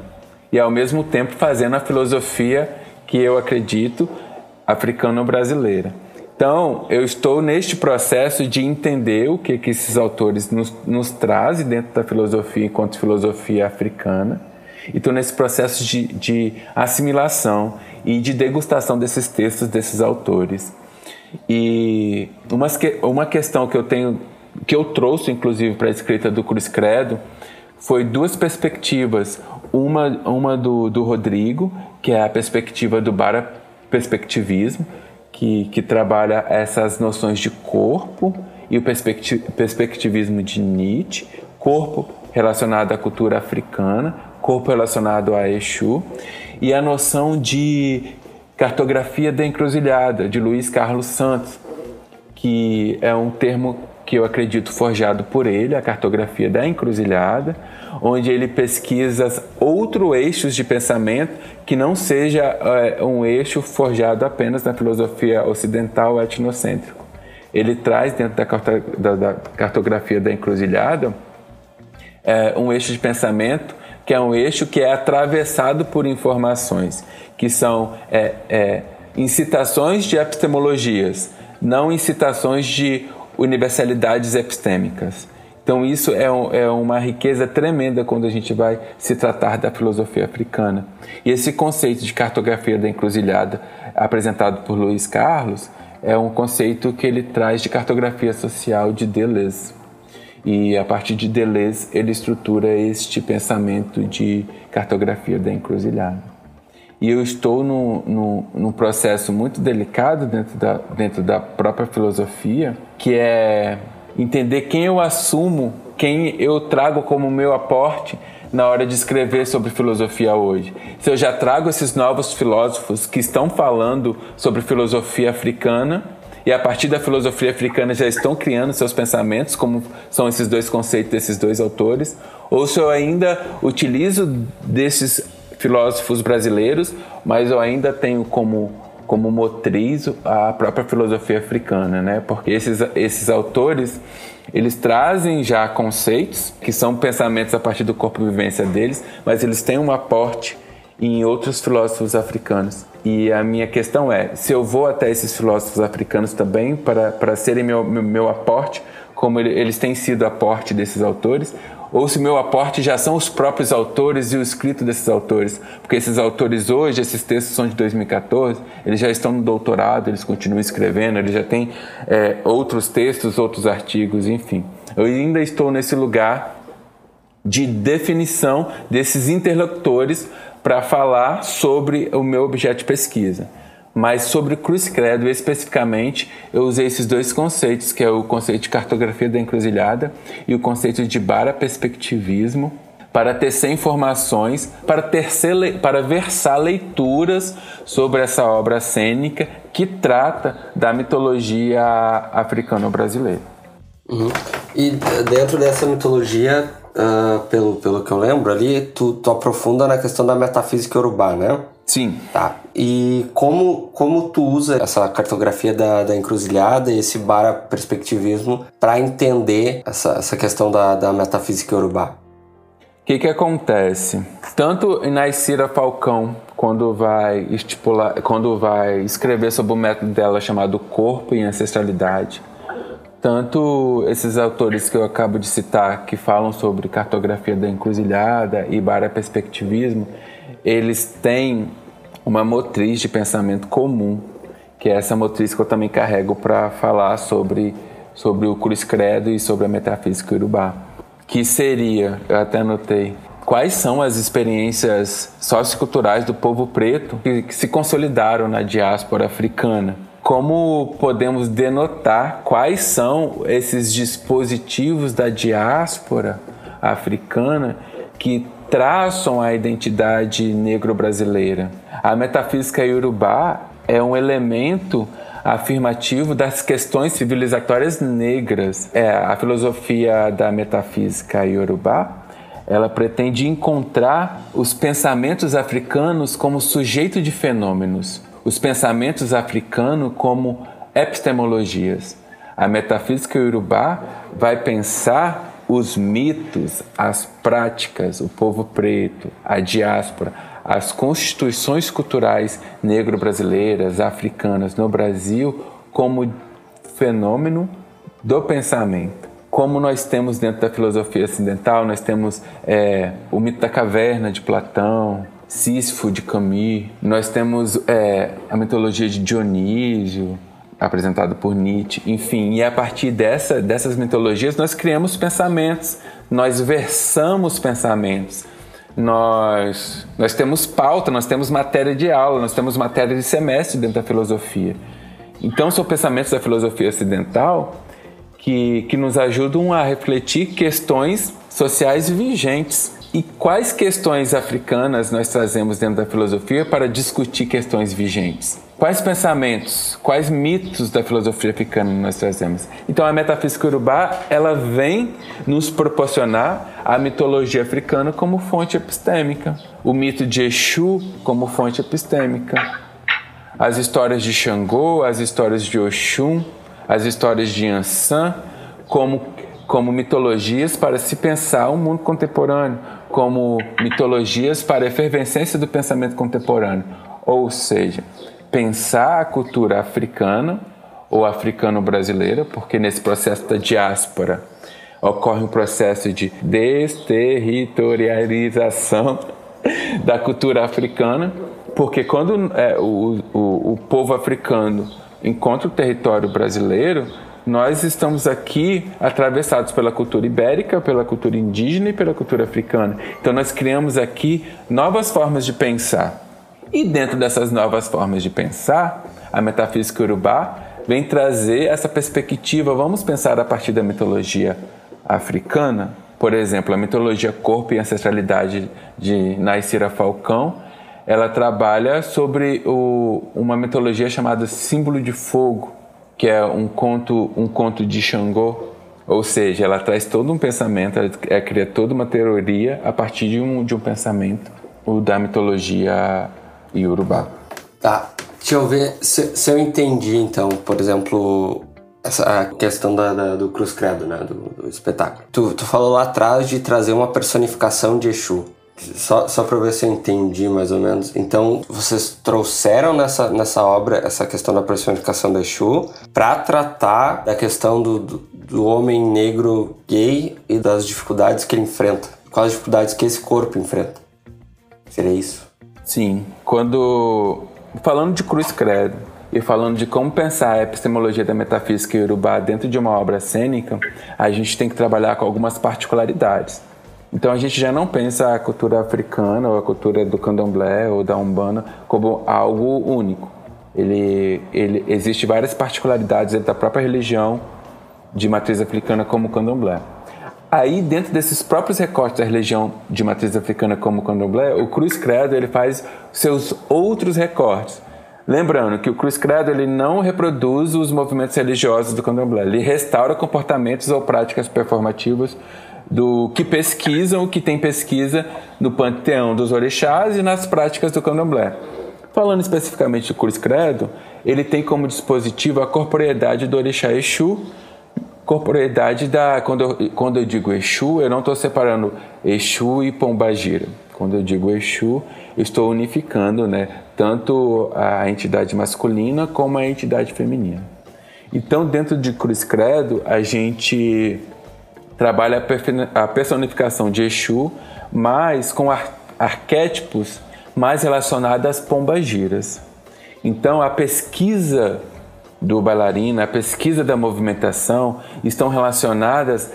e ao mesmo tempo fazendo a filosofia que eu acredito africano-brasileira. Então, eu estou neste processo de entender o que, que esses autores nos, nos trazem dentro da filosofia enquanto filosofia africana. E estou nesse processo de, de assimilação e de degustação desses textos desses autores. E uma, uma questão que eu tenho, que eu trouxe inclusive para a escrita do Cruz Credo, foi duas perspectivas. Uma, uma do, do Rodrigo, que é a perspectiva do bara perspectivismo, que, que trabalha essas noções de corpo, e o perspectivismo de Nietzsche, corpo relacionado à cultura africana, corpo relacionado a Exu, e a noção de Cartografia da Encruzilhada, de Luiz Carlos Santos, que é um termo que eu acredito forjado por ele, a cartografia da encruzilhada, onde ele pesquisa outros eixos de pensamento que não seja é, um eixo forjado apenas na filosofia ocidental etnocêntrico. Ele traz dentro da, da, da cartografia da encruzilhada é, um eixo de pensamento que é um eixo que é atravessado por informações que são é, é, incitações de epistemologias, não incitações de universalidades epistêmicas. Então, isso é, um, é, uma riqueza tremenda quando a gente vai se tratar da filosofia africana. E esse conceito de cartografia da encruzilhada, apresentado por Luiz Carlos, é um conceito que ele traz de cartografia social de Deleuze. E a partir de Deleuze, ele estrutura este pensamento de cartografia da encruzilhada. E eu estou num, num, num processo muito delicado dentro da, dentro da própria filosofia, que é entender quem eu assumo quem eu trago como meu aporte na hora de escrever sobre filosofia hoje. Se eu já trago esses novos filósofos que estão falando sobre filosofia africana e a partir da filosofia africana já estão criando seus pensamentos, como são esses dois conceitos desses dois autores, ou se eu ainda utilizo desses filósofos brasileiros, mas eu ainda tenho como como motriz a própria filosofia africana, né? Porque esses, esses autores eles trazem já conceitos que são pensamentos a partir do corpo vivência deles, mas eles têm um aporte em outros filósofos africanos. E a minha questão é: se eu vou até esses filósofos africanos também para, para serem meu, meu, meu aporte, como ele, eles têm sido aporte desses autores, ou se meu aporte já são os próprios autores e o escrito desses autores. Porque esses autores hoje, esses textos são de 2014, eles já estão no doutorado, eles continuam escrevendo, eles já têm é, outros textos, outros artigos, enfim. Eu ainda estou nesse lugar de definição desses interlocutores para falar sobre o meu objeto de pesquisa. Mas sobre Cruz Credo especificamente, eu usei esses dois conceitos, que é o conceito de cartografia da encruzilhada e o conceito de bara-perspectivismo, para tecer informações, para, tercer, para versar leituras sobre essa obra cênica que trata da mitologia africano-brasileira. Uhum. E dentro dessa mitologia, uh, pelo, pelo que eu lembro ali, tu, tu aprofunda na questão da metafísica urubá, né? Sim. Tá. E como, como tu usa essa cartografia da, da encruzilhada e esse bara perspectivismo para entender essa, essa questão da, da metafísica urubá? O que, que acontece? Tanto Inaicira Falcão, quando vai estipular, quando vai escrever sobre o método dela chamado Corpo e Ancestralidade, tanto esses autores que eu acabo de citar, que falam sobre cartografia da encruzilhada e perspectivismo, eles têm uma motriz de pensamento comum, que é essa motriz que eu também carrego para falar sobre, sobre o Cruz Credo e sobre a metafísica urubá, que seria, eu até anotei, quais são as experiências socioculturais do povo preto que se consolidaram na diáspora africana. Como podemos denotar quais são esses dispositivos da diáspora africana que traçam a identidade negro-brasileira. A metafísica iorubá é um elemento afirmativo das questões civilizatórias negras. É, a filosofia da metafísica iorubá ela pretende encontrar os pensamentos africanos como sujeito de fenômenos, os pensamentos africanos como epistemologias. A metafísica iorubá vai pensar os mitos, as práticas, o povo preto, a diáspora, as constituições culturais negro-brasileiras, africanas no Brasil como fenômeno do pensamento. Como nós temos dentro da filosofia ocidental, nós temos é, o mito da caverna de Platão, Sísifo de Camus, nós temos é, a mitologia de Dionísio, apresentado por Nietzsche, enfim, e a partir dessa, dessas mitologias nós criamos pensamentos, nós versamos pensamentos, nós, nós temos pauta, nós temos matéria de aula, nós temos matéria de semestre dentro da filosofia. Então são pensamentos da filosofia ocidental que, que nos ajudam a refletir questões sociais vigentes. E quais questões africanas nós trazemos dentro da filosofia para discutir questões vigentes? Quais pensamentos, quais mitos da filosofia africana nós trazemos? Então a metafísica urubá, ela vem nos proporcionar a mitologia africana como fonte epistêmica, o mito de Exu como fonte epistêmica, as histórias de Xangô, as histórias de Oxum, as histórias de Ansan como como mitologias para se pensar o mundo contemporâneo, como mitologias para a efervescência do pensamento contemporâneo. Ou seja, pensar a cultura africana ou africano-brasileira, porque nesse processo da diáspora ocorre um processo de desterritorialização da cultura africana, porque quando é, o, o, o povo africano encontra o território brasileiro, nós estamos aqui atravessados pela cultura ibérica, pela cultura indígena e pela cultura africana. Então nós criamos aqui novas formas de pensar. E dentro dessas novas formas de pensar, a metafísica urubá vem trazer essa perspectiva. Vamos pensar a partir da mitologia africana, por exemplo, a mitologia corpo e ancestralidade de Naicira Falcão, ela trabalha sobre o, uma mitologia chamada símbolo de fogo, que é um conto, um conto de Xangô, ou seja, ela traz todo um pensamento, ela cria toda uma teoria a partir de um, de um pensamento o da mitologia iorubá. Tá, deixa eu ver se, se eu entendi então, por exemplo, essa questão da, da, do Cruz Credo, né, do, do espetáculo. Tu, tu falou lá atrás de trazer uma personificação de Exu. Só, só para ver se eu entendi mais ou menos. Então, vocês trouxeram nessa, nessa obra essa questão da personificação do Exu para tratar da questão do, do, do, homem negro gay e das dificuldades que ele enfrenta. Quais as dificuldades que esse corpo enfrenta? Seria isso? Sim. Quando. Falando de Cruz Credo e falando de como pensar a epistemologia da metafísica iorubá dentro de uma obra cênica, a gente tem que trabalhar com algumas particularidades. Então a gente já não pensa a cultura africana ou a cultura do candomblé ou da umbanda como algo único. Ele, ele existe várias particularidades da própria religião de matriz africana como o candomblé. Aí dentro desses próprios recortes da religião de matriz africana como o candomblé, o Cruz Credo ele faz seus outros recortes. Lembrando que o Cruz Credo ele não reproduz os movimentos religiosos do candomblé, ele restaura comportamentos ou práticas performativas do que pesquisam, que tem pesquisa no panteão dos orixás e nas práticas do candomblé. Falando especificamente do Cruz Credo, ele tem como dispositivo a corporeidade do orixá Exu, corporeidade da... Quando eu, quando eu digo Exu, eu não estou separando Exu e Pombagira. Quando eu digo Exu, eu estou unificando né, tanto a entidade masculina como a entidade feminina. Então, dentro de Cruz Credo, a gente trabalha a personificação de Exu, mas com ar arquétipos mais relacionados às pombagiras. Então, a pesquisa do bailarino, a pesquisa da movimentação estão relacionadas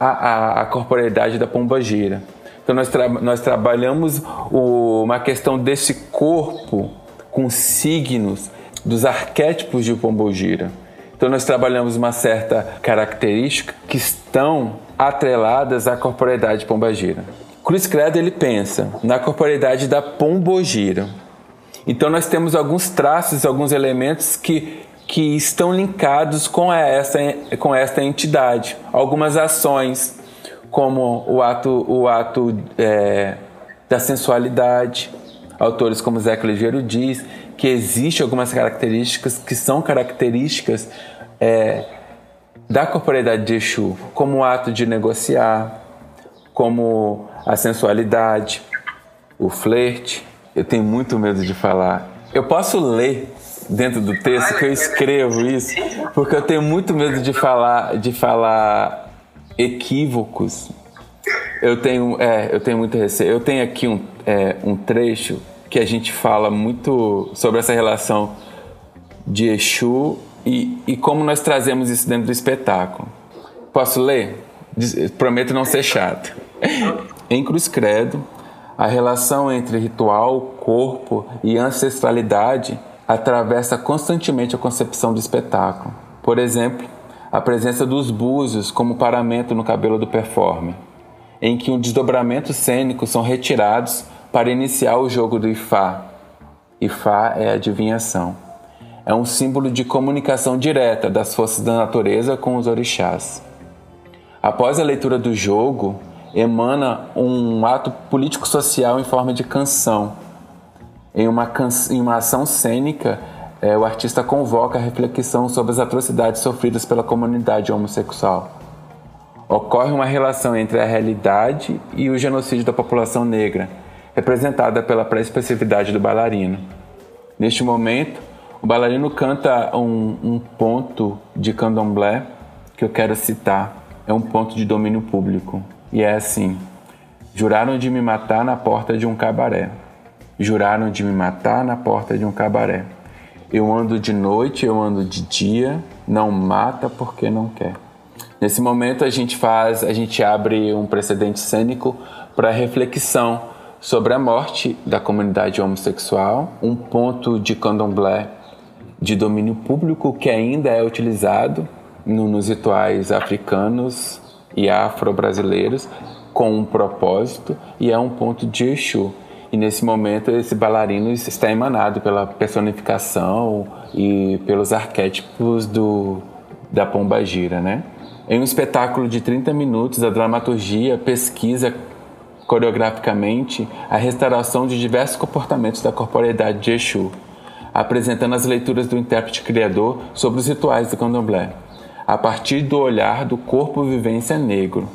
à, à, à corporeidade da pombagira. Então, nós, tra nós trabalhamos o, uma questão desse corpo com signos dos arquétipos de pombogira. Então nós trabalhamos uma certa característica que estão atreladas à corporeidade pombagira. Cruz Credo ele pensa na corporeidade da pombogira. Então nós temos alguns traços, alguns elementos que, que estão linkados com essa, com esta entidade. Algumas ações, como o ato, o ato é, da sensualidade. Autores como Zé Ligeiro diz que existe algumas características que são características é, da corporeidade de Exu, como o ato de negociar, como a sensualidade, o flerte. Eu tenho muito medo de falar. Eu posso ler dentro do texto que eu escrevo isso, porque eu tenho muito medo de falar, de falar equívocos. Eu tenho, é, eu tenho muito receio. Eu tenho aqui um, é, um trecho que a gente fala muito sobre essa relação de Exu e, e como nós trazemos isso dentro do espetáculo. Posso ler? Prometo não ser chato. em Cruz Credo, a relação entre ritual, corpo e ancestralidade atravessa constantemente a concepção do espetáculo. Por exemplo, a presença dos búzios como paramento no cabelo do performer, em que um desdobramento cênico são retirados para iniciar o jogo do Ifá. Ifá é adivinhação é um símbolo de comunicação direta das forças da natureza com os orixás. Após a leitura do jogo, emana um ato político-social em forma de canção. Em uma, can... em uma ação cênica, é, o artista convoca a reflexão sobre as atrocidades sofridas pela comunidade homossexual. Ocorre uma relação entre a realidade e o genocídio da população negra, representada pela pré-expressividade do bailarino. Neste momento, o bailarino canta um, um ponto de candomblé que eu quero citar. É um ponto de domínio público. E é assim: Juraram de me matar na porta de um cabaré. Juraram de me matar na porta de um cabaré. Eu ando de noite, eu ando de dia, não mata porque não quer. Nesse momento a gente faz, a gente abre um precedente cênico para reflexão sobre a morte da comunidade homossexual, um ponto de candomblé de domínio público que ainda é utilizado no, nos rituais africanos e afro-brasileiros com um propósito e é um ponto de Exu. E nesse momento esse bailarino está emanado pela personificação e pelos arquétipos do, da Pomba Gira, né? Em um espetáculo de 30 minutos, a dramaturgia pesquisa coreograficamente a restauração de diversos comportamentos da corporeidade de Exu, apresentando as leituras do intérprete criador sobre os rituais do candomblé, a partir do olhar do corpo vivência negro.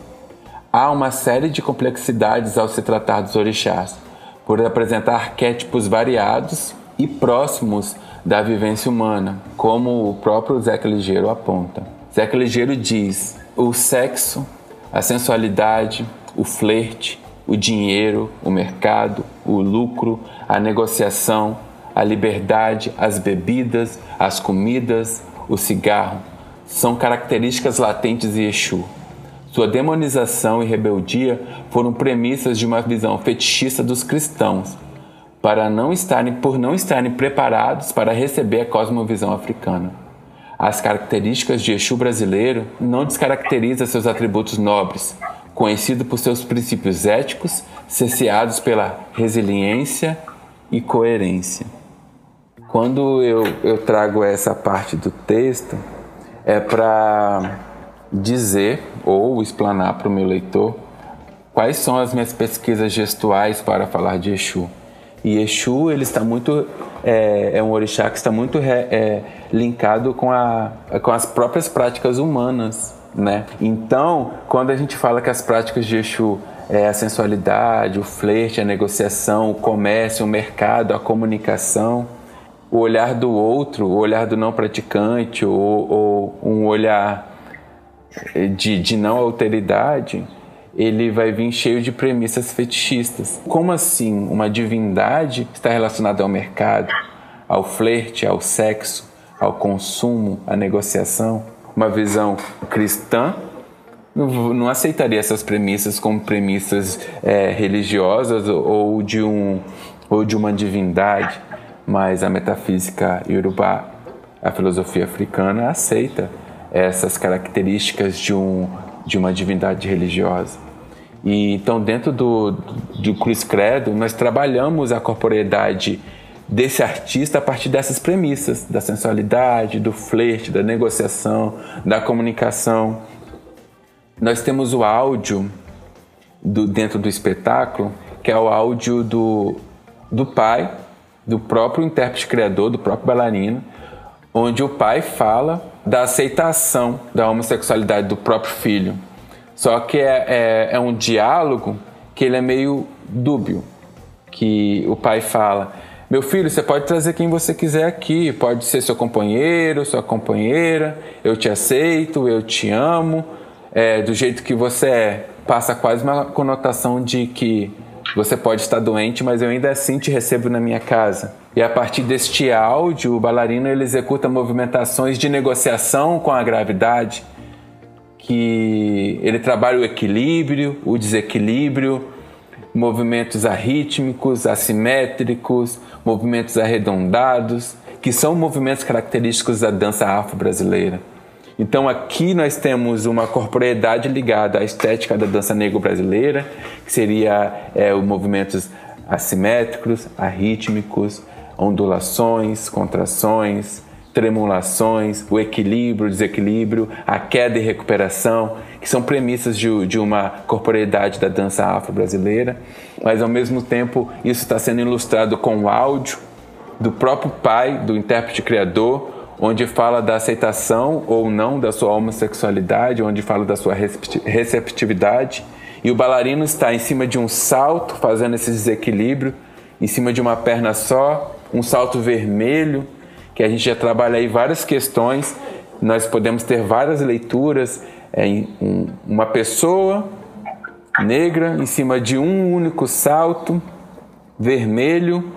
Há uma série de complexidades ao se tratar dos orixás, por apresentar arquétipos variados e próximos da vivência humana, como o próprio Zeca Ligeiro aponta. Zeca Ligeiro diz: o sexo, a sensualidade, o flerte, o dinheiro, o mercado, o lucro, a negociação, a liberdade, as bebidas, as comidas, o cigarro, são características latentes de Exu sua demonização e rebeldia foram premissas de uma visão fetichista dos cristãos, para não estarem, por não estarem preparados para receber a cosmovisão africana. As características de Exu brasileiro não descaracterizam seus atributos nobres, conhecido por seus princípios éticos, cesseados pela resiliência e coerência. Quando eu, eu trago essa parte do texto, é para dizer ou explanar para o meu leitor quais são as minhas pesquisas gestuais para falar de Exu. E Exu ele está muito é, é um orixá que está muito é, linkado com, a, com as próprias práticas humanas, né? Então, quando a gente fala que as práticas de Exu é a sensualidade, o flerte, a negociação, o comércio, o mercado, a comunicação, o olhar do outro, o olhar do não praticante, ou, ou um olhar de, de não alteridade, ele vai vir cheio de premissas fetichistas. Como assim uma divindade está relacionada ao mercado, ao flerte, ao sexo, ao consumo, à negociação? Uma visão cristã não aceitaria essas premissas como premissas é, religiosas ou de, um, ou de uma divindade, mas a metafísica iorubá, a filosofia africana, aceita essas características de, um, de uma divindade religiosa. E então, dentro do, do Cruz Credo, nós trabalhamos a corporeidade desse artista a partir dessas premissas, da sensualidade, do flerte, da negociação, da comunicação. Nós temos o áudio do, dentro do espetáculo, que é o áudio do, do pai, do próprio intérprete criador, do próprio bailarino, onde o pai fala da aceitação da homossexualidade do próprio filho. Só que é, é, é um diálogo que ele é meio dúbio, que o pai fala: meu filho, você pode trazer quem você quiser aqui, pode ser seu companheiro, sua companheira, eu te aceito, eu te amo, é, do jeito que você é. Passa quase uma conotação de que você pode estar doente, mas eu ainda assim te recebo na minha casa. E a partir deste áudio, o bailarino ele executa movimentações de negociação com a gravidade, que ele trabalha o equilíbrio, o desequilíbrio, movimentos arrítmicos, assimétricos, movimentos arredondados, que são movimentos característicos da dança afro-brasileira. Então aqui nós temos uma corporeidade ligada à estética da dança negro-brasileira, que seria é, os movimentos assimétricos, arrítmicos, ondulações, contrações, tremulações, o equilíbrio, desequilíbrio, a queda e recuperação, que são premissas de, de uma corporeidade da dança afro-brasileira, mas ao mesmo tempo isso está sendo ilustrado com o áudio do próprio pai, do intérprete criador, onde fala da aceitação ou não da sua homossexualidade, onde fala da sua receptividade, e o bailarino está em cima de um salto, fazendo esse desequilíbrio, em cima de uma perna só, um salto vermelho, que a gente já trabalha aí várias questões. Nós podemos ter várias leituras. É, um, uma pessoa negra em cima de um único salto vermelho,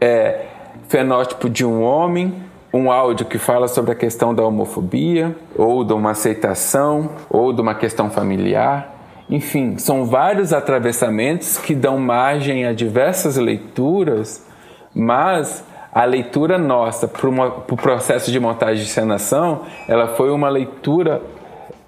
é, fenótipo de um homem, um áudio que fala sobre a questão da homofobia, ou de uma aceitação, ou de uma questão familiar. Enfim, são vários atravessamentos que dão margem a diversas leituras mas a leitura nossa para o processo de montagem de encenação, ela foi uma leitura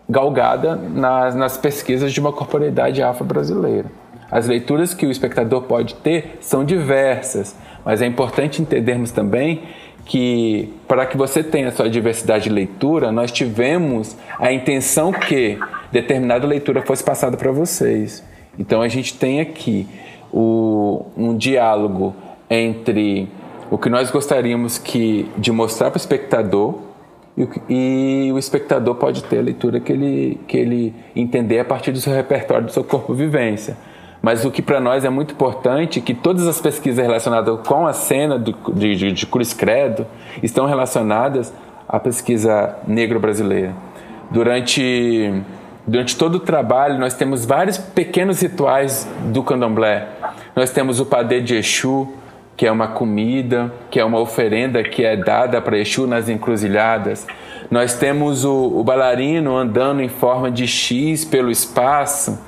galgada nas, nas pesquisas de uma corporeidade afro-brasileira. As leituras que o espectador pode ter são diversas, mas é importante entendermos também que para que você tenha sua diversidade de leitura, nós tivemos a intenção que determinada leitura fosse passada para vocês. Então a gente tem aqui o, um diálogo entre o que nós gostaríamos que de mostrar para o espectador e, e, o espectador pode ter a leitura que ele, que ele entender a partir do seu repertório, do seu corpo vivência. Mas o que para nós é muito importante é que todas as pesquisas relacionadas com a cena do, de, de, de Cruz Credo estão relacionadas à pesquisa negro-brasileira. Durante, durante todo o trabalho, nós temos vários pequenos rituais do candomblé. Nós temos o padê de Exu, que é uma comida, que é uma oferenda que é dada para Exu nas encruzilhadas. Nós temos o, o bailarino andando em forma de X pelo espaço,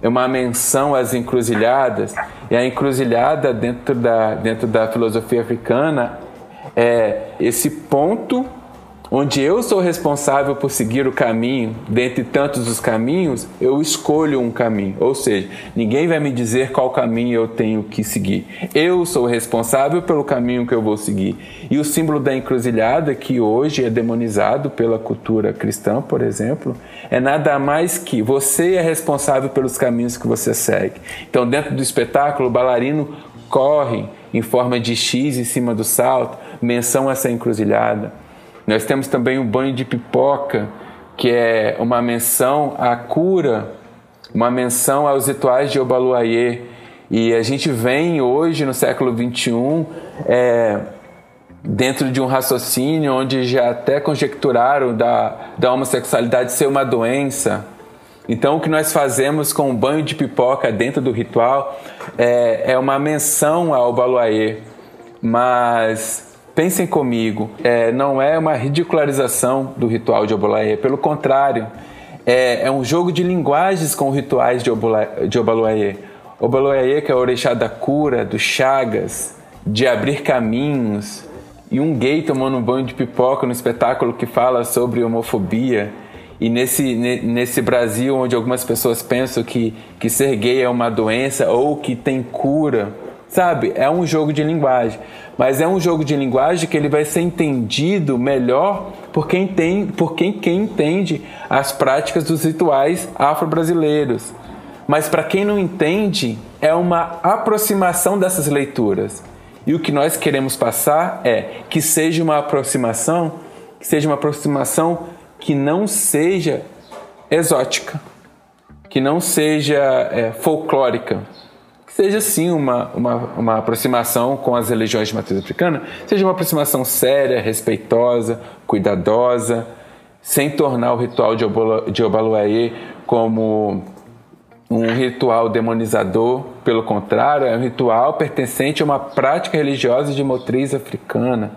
é uma menção às encruzilhadas. E a encruzilhada, dentro da, dentro da filosofia africana, é esse ponto onde eu sou responsável por seguir o caminho, dentre tantos os caminhos, eu escolho um caminho. Ou seja, ninguém vai me dizer qual caminho eu tenho que seguir. Eu sou responsável pelo caminho que eu vou seguir. E o símbolo da encruzilhada, que hoje é demonizado pela cultura cristã, por exemplo, é nada mais que você é responsável pelos caminhos que você segue. Então, dentro do espetáculo, o bailarino corre em forma de X em cima do salto, menção a essa encruzilhada. Nós temos também o banho de pipoca, que é uma menção à cura, uma menção aos rituais de Obaluayê. E a gente vem hoje, no século XXI, é, dentro de um raciocínio onde já até conjecturaram da, da homossexualidade ser uma doença. Então, o que nós fazemos com o banho de pipoca dentro do ritual é, é uma menção ao Baluayê, mas Pensem comigo, é, não é uma ridicularização do ritual de Obolaê, pelo contrário, é, é, um jogo de linguagens com rituais de, Obaluayê. de que é o orixá da cura, do chagas, de abrir caminhos, e um gay tomando um banho de pipoca no espetáculo que fala sobre homofobia. E nesse, nesse Brasil onde algumas pessoas pensam que, que ser gay é uma doença ou que tem cura, sabe? É um jogo de linguagem mas é um jogo de linguagem que ele vai ser entendido melhor por quem, tem, por quem, quem entende as práticas dos rituais afro-brasileiros. Mas para quem não entende, é uma aproximação dessas leituras. E o que nós queremos passar é que seja uma aproximação, que seja uma aproximação que não seja exótica, que não seja é, folclórica, seja sim uma, uma, uma aproximação com as religiões de matriz africana, seja uma aproximação séria, respeitosa, cuidadosa, sem tornar o ritual de, de Obaluayê como um ritual demonizador, pelo contrário, é um ritual pertencente a uma prática religiosa de matriz africana.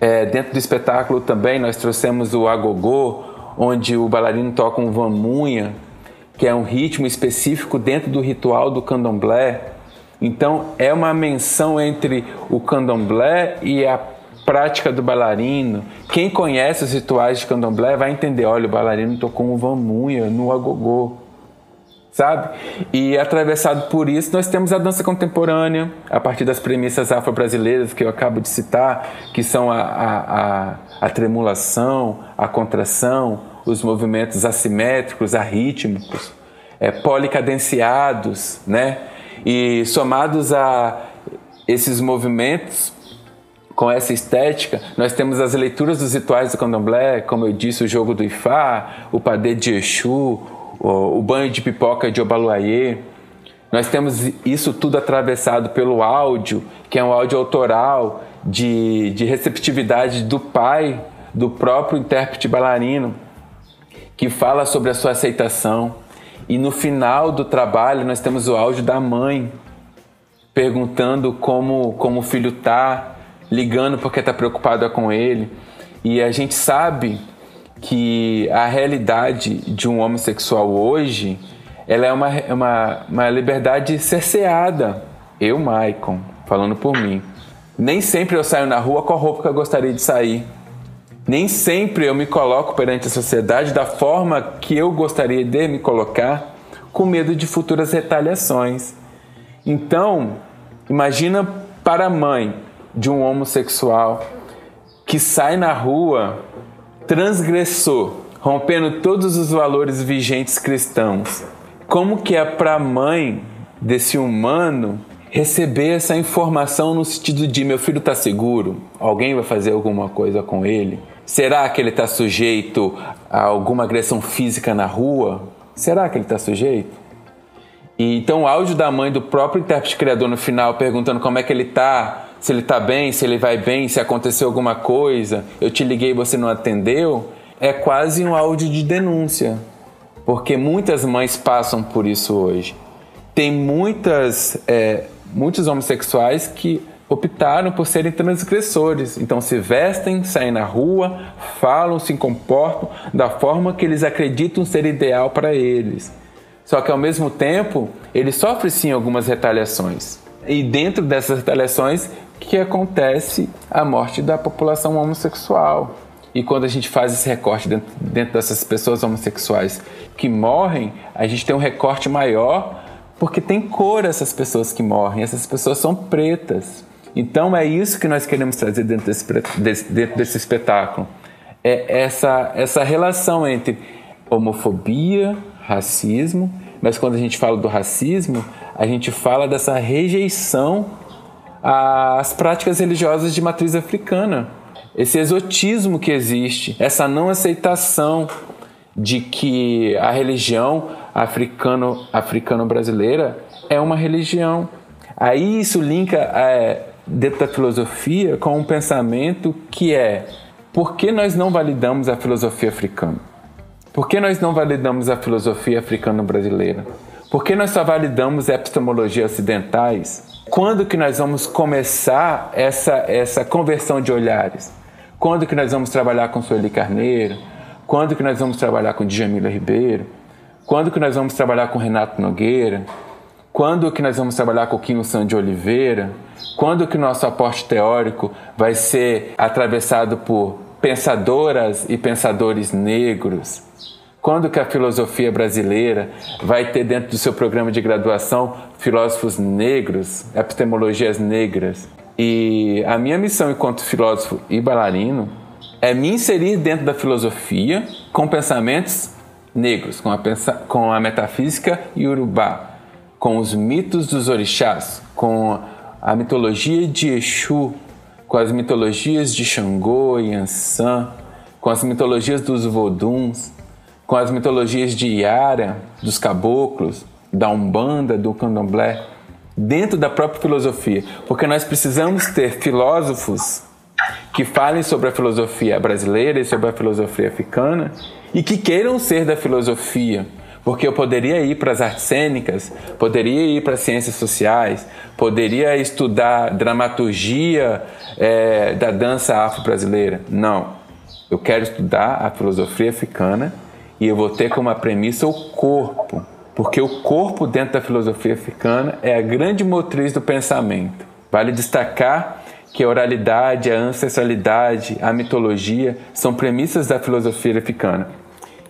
É, dentro do espetáculo também nós trouxemos o agogô, onde o bailarino toca um vamunha, que é um ritmo específico dentro do ritual do candomblé. Então é uma menção entre o candomblé e a prática do bailarino. Quem conhece os rituais de candomblé vai entender, olha, o bailarino tocou um vamunha no agogô, sabe? E atravessado por isso, nós temos a dança contemporânea, a partir das premissas afro-brasileiras que eu acabo de citar, que são a, a, a, a tremulação, a contração, os movimentos assimétricos, arrítmicos, é, policadenciados, né? E somados a esses movimentos, com essa estética, nós temos as leituras dos rituais do candomblé, como eu disse, o jogo do Ifá, o padê de Exu, o, o banho de pipoca de Obaluayê. Nós temos isso tudo atravessado pelo áudio, que é um áudio autoral de, de receptividade do pai, do próprio intérprete bailarino que fala sobre a sua aceitação. E no final do trabalho nós temos o áudio da mãe perguntando como, como o filho tá, ligando porque está preocupada com ele. E a gente sabe que a realidade de um homossexual hoje ela é uma, uma, uma liberdade cerceada. Eu, Maicon, falando por mim. Nem sempre eu saio na rua com a roupa que eu gostaria de sair. Nem sempre eu me coloco perante a sociedade da forma que eu gostaria de me colocar, com medo de futuras retaliações. Então, imagina para a mãe de um homossexual que sai na rua transgressor, rompendo todos os valores vigentes cristãos. Como que é para a mãe desse humano receber essa informação no sentido de meu filho está seguro? Alguém vai fazer alguma coisa com ele? Será que ele está sujeito a alguma agressão física na rua? Será que ele está sujeito? E, então o áudio da mãe do próprio intérprete criador no final perguntando como é que ele está, se ele está bem, se ele vai bem, se aconteceu alguma coisa, eu te liguei e você não atendeu, é quase um áudio de denúncia, porque muitas mães passam por isso hoje. Tem muitas, é, muitos homossexuais que optaram por serem transgressores. Então se vestem, saem na rua, falam, se comportam da forma que eles acreditam ser ideal para eles. Só que ao mesmo tempo, ele sofre sim algumas retaliações. E dentro dessas retaliações que acontece a morte da população homossexual. E quando a gente faz esse recorte dentro, dentro dessas pessoas homossexuais que morrem, a gente tem um recorte maior porque tem cor essas pessoas que morrem, essas pessoas são pretas. Então é isso que nós queremos trazer dentro desse, dentro desse espetáculo. É essa, essa relação entre homofobia, racismo, mas quando a gente fala do racismo, a gente fala dessa rejeição às práticas religiosas de matriz africana. Esse exotismo que existe, essa não aceitação de que a religião africano, africano-brasileira é uma religião. Aí isso linka é, dentro da filosofia com um pensamento que é por que nós não validamos a filosofia africana? Por que nós não validamos a filosofia africano-brasileira? Por que nós só validamos epistemologia ocidentais? Quando que nós vamos começar essa, essa conversão de olhares? Quando que nós vamos trabalhar com Sueli Carneiro? Quando que nós vamos trabalhar com Djamila Ribeiro? Quando que nós vamos trabalhar com Renato Nogueira? Quando que nós vamos trabalhar com Quinho San de Oliveira? Quando que nosso aporte teórico vai ser atravessado por pensadoras e pensadores negros? Quando que a filosofia brasileira vai ter dentro do seu programa de graduação filósofos negros, epistemologias negras? E a minha missão enquanto filósofo e bailarino é me inserir dentro da filosofia com pensamentos negros, com a, com a metafísica iorubá, com os mitos dos orixás, com a mitologia de Exu, com as mitologias de Xangô e Ansan, com as mitologias dos voduns, com as mitologias de Iara, dos caboclos, da Umbanda, do Candomblé, dentro da própria filosofia, porque nós precisamos ter filósofos que falem sobre a filosofia brasileira e sobre a filosofia africana e que queiram ser da filosofia, porque eu poderia ir para as artes cênicas, poderia ir para as ciências sociais, poderia estudar dramaturgia é, da dança afro-brasileira. Não, eu quero estudar a filosofia africana e eu vou ter como premissa o corpo, porque o corpo dentro da filosofia africana é a grande motriz do pensamento. Vale destacar que a oralidade, a ancestralidade, a mitologia são premissas da filosofia africana.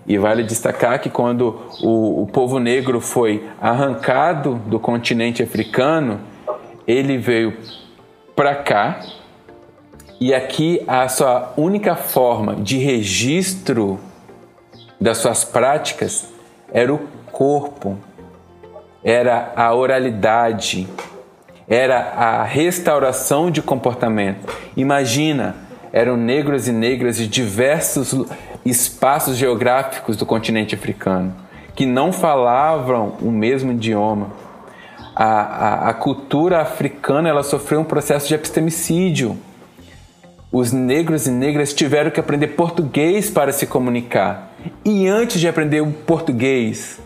E vale destacar que quando o, o povo negro foi arrancado do continente africano, ele veio para cá e aqui a sua única forma de registro das suas práticas era o corpo, era a oralidade, era a restauração de comportamento. Imagina, eram negros e negras de diversos espaços geográficos do continente africano que não falavam o mesmo idioma. A, a, a cultura africana ela sofreu um processo de epistemicídio os negros e negras tiveram que aprender português para se comunicar. E antes de aprender o português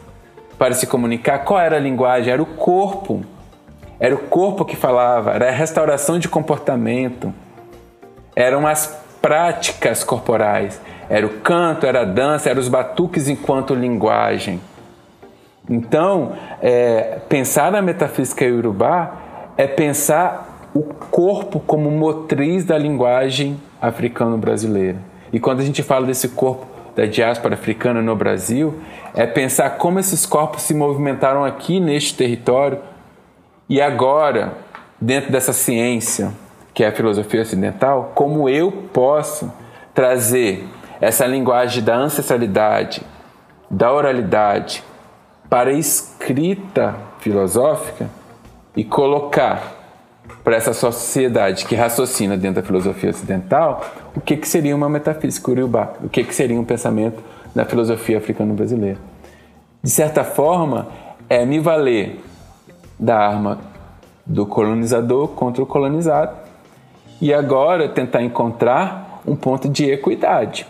para se comunicar, qual era a linguagem? Era o corpo. Era o corpo que falava, era a restauração de comportamento. Eram as práticas corporais. Era o canto, era a dança, eram os batuques enquanto linguagem. Então, é, pensar na metafísica iorubá é pensar o corpo como motriz da linguagem africano-brasileira. E quando a gente fala desse corpo da diáspora africana no Brasil, é pensar como esses corpos se movimentaram aqui neste território e agora, dentro dessa ciência que é a filosofia ocidental, como eu posso trazer essa linguagem da ancestralidade, da oralidade, para a escrita filosófica e colocar para essa sociedade que raciocina dentro da filosofia ocidental o que, que seria uma metafísica uriubá, o que, que seria um pensamento na filosofia africano-brasileira. De certa forma, é me valer da arma do colonizador contra o colonizado e agora tentar encontrar um ponto de equidade.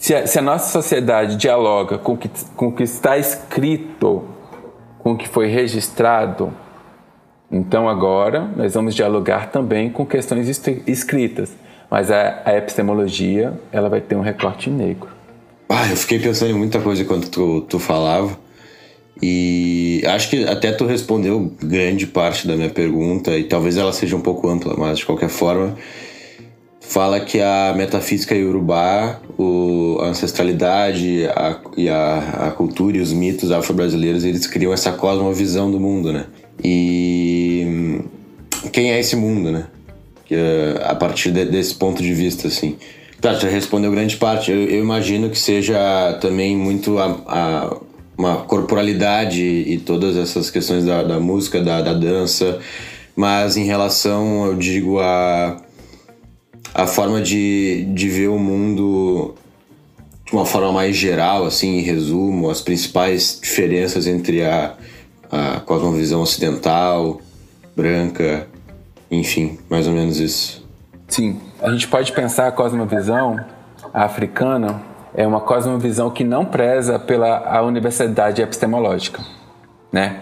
Se a, se a nossa sociedade dialoga com que, o que está escrito, com o que foi registrado, então agora nós vamos dialogar também com questões escritas, mas a, a epistemologia ela vai ter um recorte negro. Ah, eu fiquei pensando em muita coisa quando tu, tu falava e acho que até tu respondeu grande parte da minha pergunta e talvez ela seja um pouco ampla, mas de qualquer forma fala que a metafísica iorubá, o, a ancestralidade a, e a, a cultura e os mitos afro-brasileiros eles criam essa cosmovisão do mundo, né? E quem é esse mundo, né? Que, a partir de, desse ponto de vista, assim. Tá, já respondeu grande parte. Eu, eu imagino que seja também muito a, a, uma corporalidade e todas essas questões da, da música, da, da dança, mas em relação, eu digo, a a forma de, de ver o mundo de uma forma mais geral, assim, em resumo, as principais diferenças entre a, a cosmovisão ocidental, branca, enfim, mais ou menos isso. Sim, a gente pode pensar a cosmovisão africana é uma cosmovisão que não preza pela a universalidade epistemológica, né?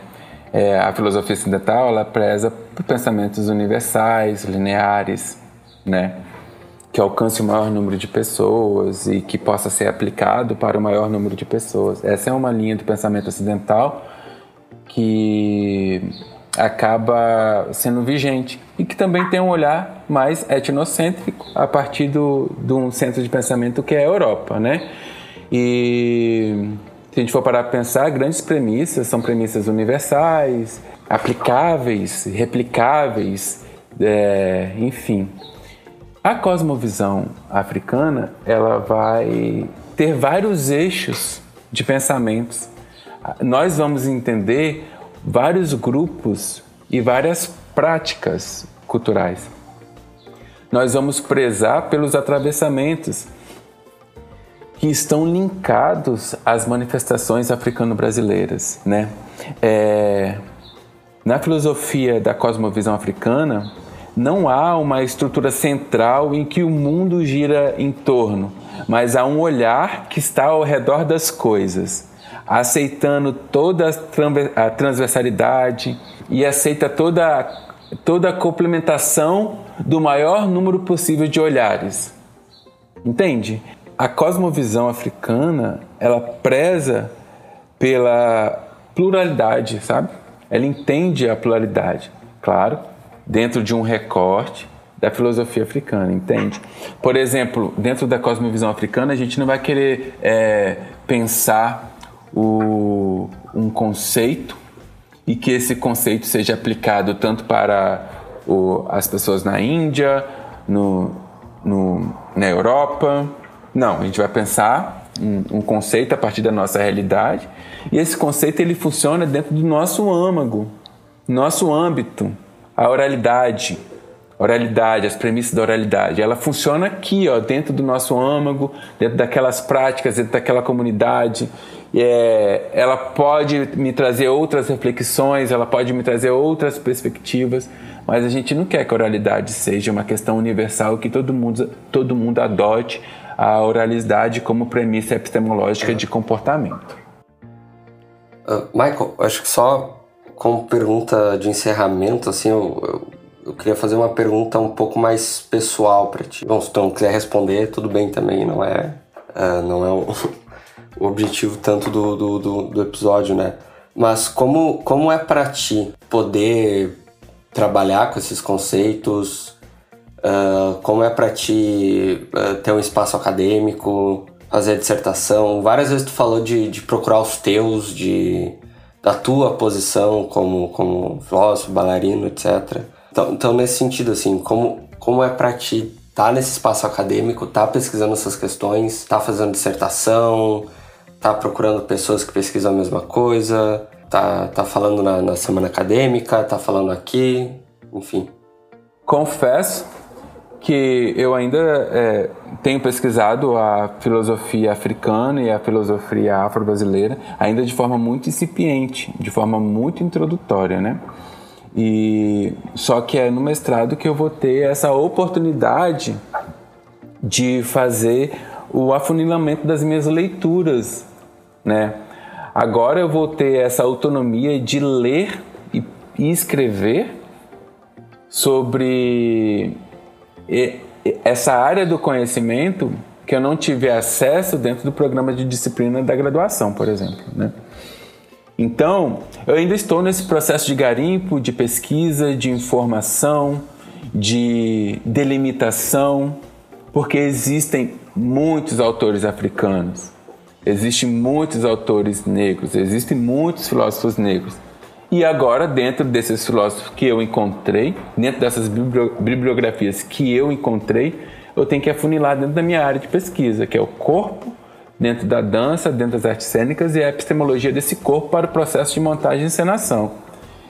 É, a filosofia ocidental ela preza por pensamentos universais, lineares, né? Que alcance o maior número de pessoas e que possa ser aplicado para o maior número de pessoas. Essa é uma linha do pensamento ocidental que acaba sendo vigente e que também tem um olhar mais etnocêntrico a partir do, de um centro de pensamento que é a Europa, né? E se a gente for parar para pensar, grandes premissas são premissas universais, aplicáveis, replicáveis, é, enfim. A cosmovisão africana, ela vai ter vários eixos de pensamentos. Nós vamos entender vários grupos e várias práticas culturais. Nós vamos prezar pelos atravessamentos que estão linkados às manifestações africano-brasileiras, né? É, na filosofia da cosmovisão africana, não há uma estrutura central em que o mundo gira em torno, mas há um olhar que está ao redor das coisas, aceitando toda a transversalidade e aceita toda, toda a complementação do maior número possível de olhares. Entende? A cosmovisão africana, ela preza pela pluralidade, sabe? Ela entende a pluralidade. Claro, dentro de um recorte da filosofia africana, entende? Por exemplo, dentro da cosmovisão africana, a gente não vai querer é, pensar o, um conceito e que esse conceito seja aplicado tanto para o, as pessoas na Índia, no, no, na Europa. Não, a gente vai pensar um, um, conceito a partir da nossa realidade e esse conceito ele funciona dentro do nosso âmago, nosso âmbito a oralidade, oralidade, as premissas da oralidade, ela funciona aqui, ó, dentro do nosso âmago, dentro daquelas práticas, dentro daquela comunidade. É, ela pode me trazer outras reflexões, ela pode me trazer outras perspectivas, mas a gente não quer que a oralidade seja uma questão universal que todo mundo, todo mundo adote a oralidade como premissa epistemológica de comportamento. Uh, Michael, acho que só como pergunta de encerramento, assim, eu, eu, eu, queria fazer uma pergunta um pouco mais pessoal para ti. Bom, se tu não quiser responder, tudo bem também, não é, uh, não é o, o objetivo tanto do, do, do, do, episódio, né? Mas como, como é para ti poder trabalhar com esses conceitos Uh, como é para ti uh, ter um espaço acadêmico, fazer dissertação? Várias vezes tu falou de, de procurar os teus, de da tua posição como, como filósofo, bailarino, etc. Então, então, nesse sentido, assim, como, como é para ti estar tá nesse espaço acadêmico, estar tá pesquisando essas questões, estar tá fazendo dissertação, estar tá procurando pessoas que pesquisam a mesma coisa, tá, tá falando na, na semana acadêmica, tá falando aqui, enfim. Confesso que eu ainda é, tenho pesquisado a filosofia africana e a filosofia afro-brasileira ainda de forma muito incipiente, de forma muito introdutória, né? E só que é no mestrado que eu vou ter essa oportunidade de fazer o afunilamento das minhas leituras, né? Agora eu vou ter essa autonomia de ler e, escrever sobre essa área do conhecimento que eu não tive acesso dentro do programa de disciplina da graduação, por exemplo. Né? Então, eu ainda estou nesse processo de garimpo, de pesquisa, de informação, de delimitação, porque existem muitos autores africanos, existem muitos autores negros, existem muitos filósofos negros. E agora, dentro desses filósofos que eu encontrei, dentro dessas bibliografias que eu encontrei, eu tenho que afunilar dentro da minha área de pesquisa, que é o corpo, dentro da dança, dentro das artes cênicas e a epistemologia desse corpo para o processo de montagem e encenação.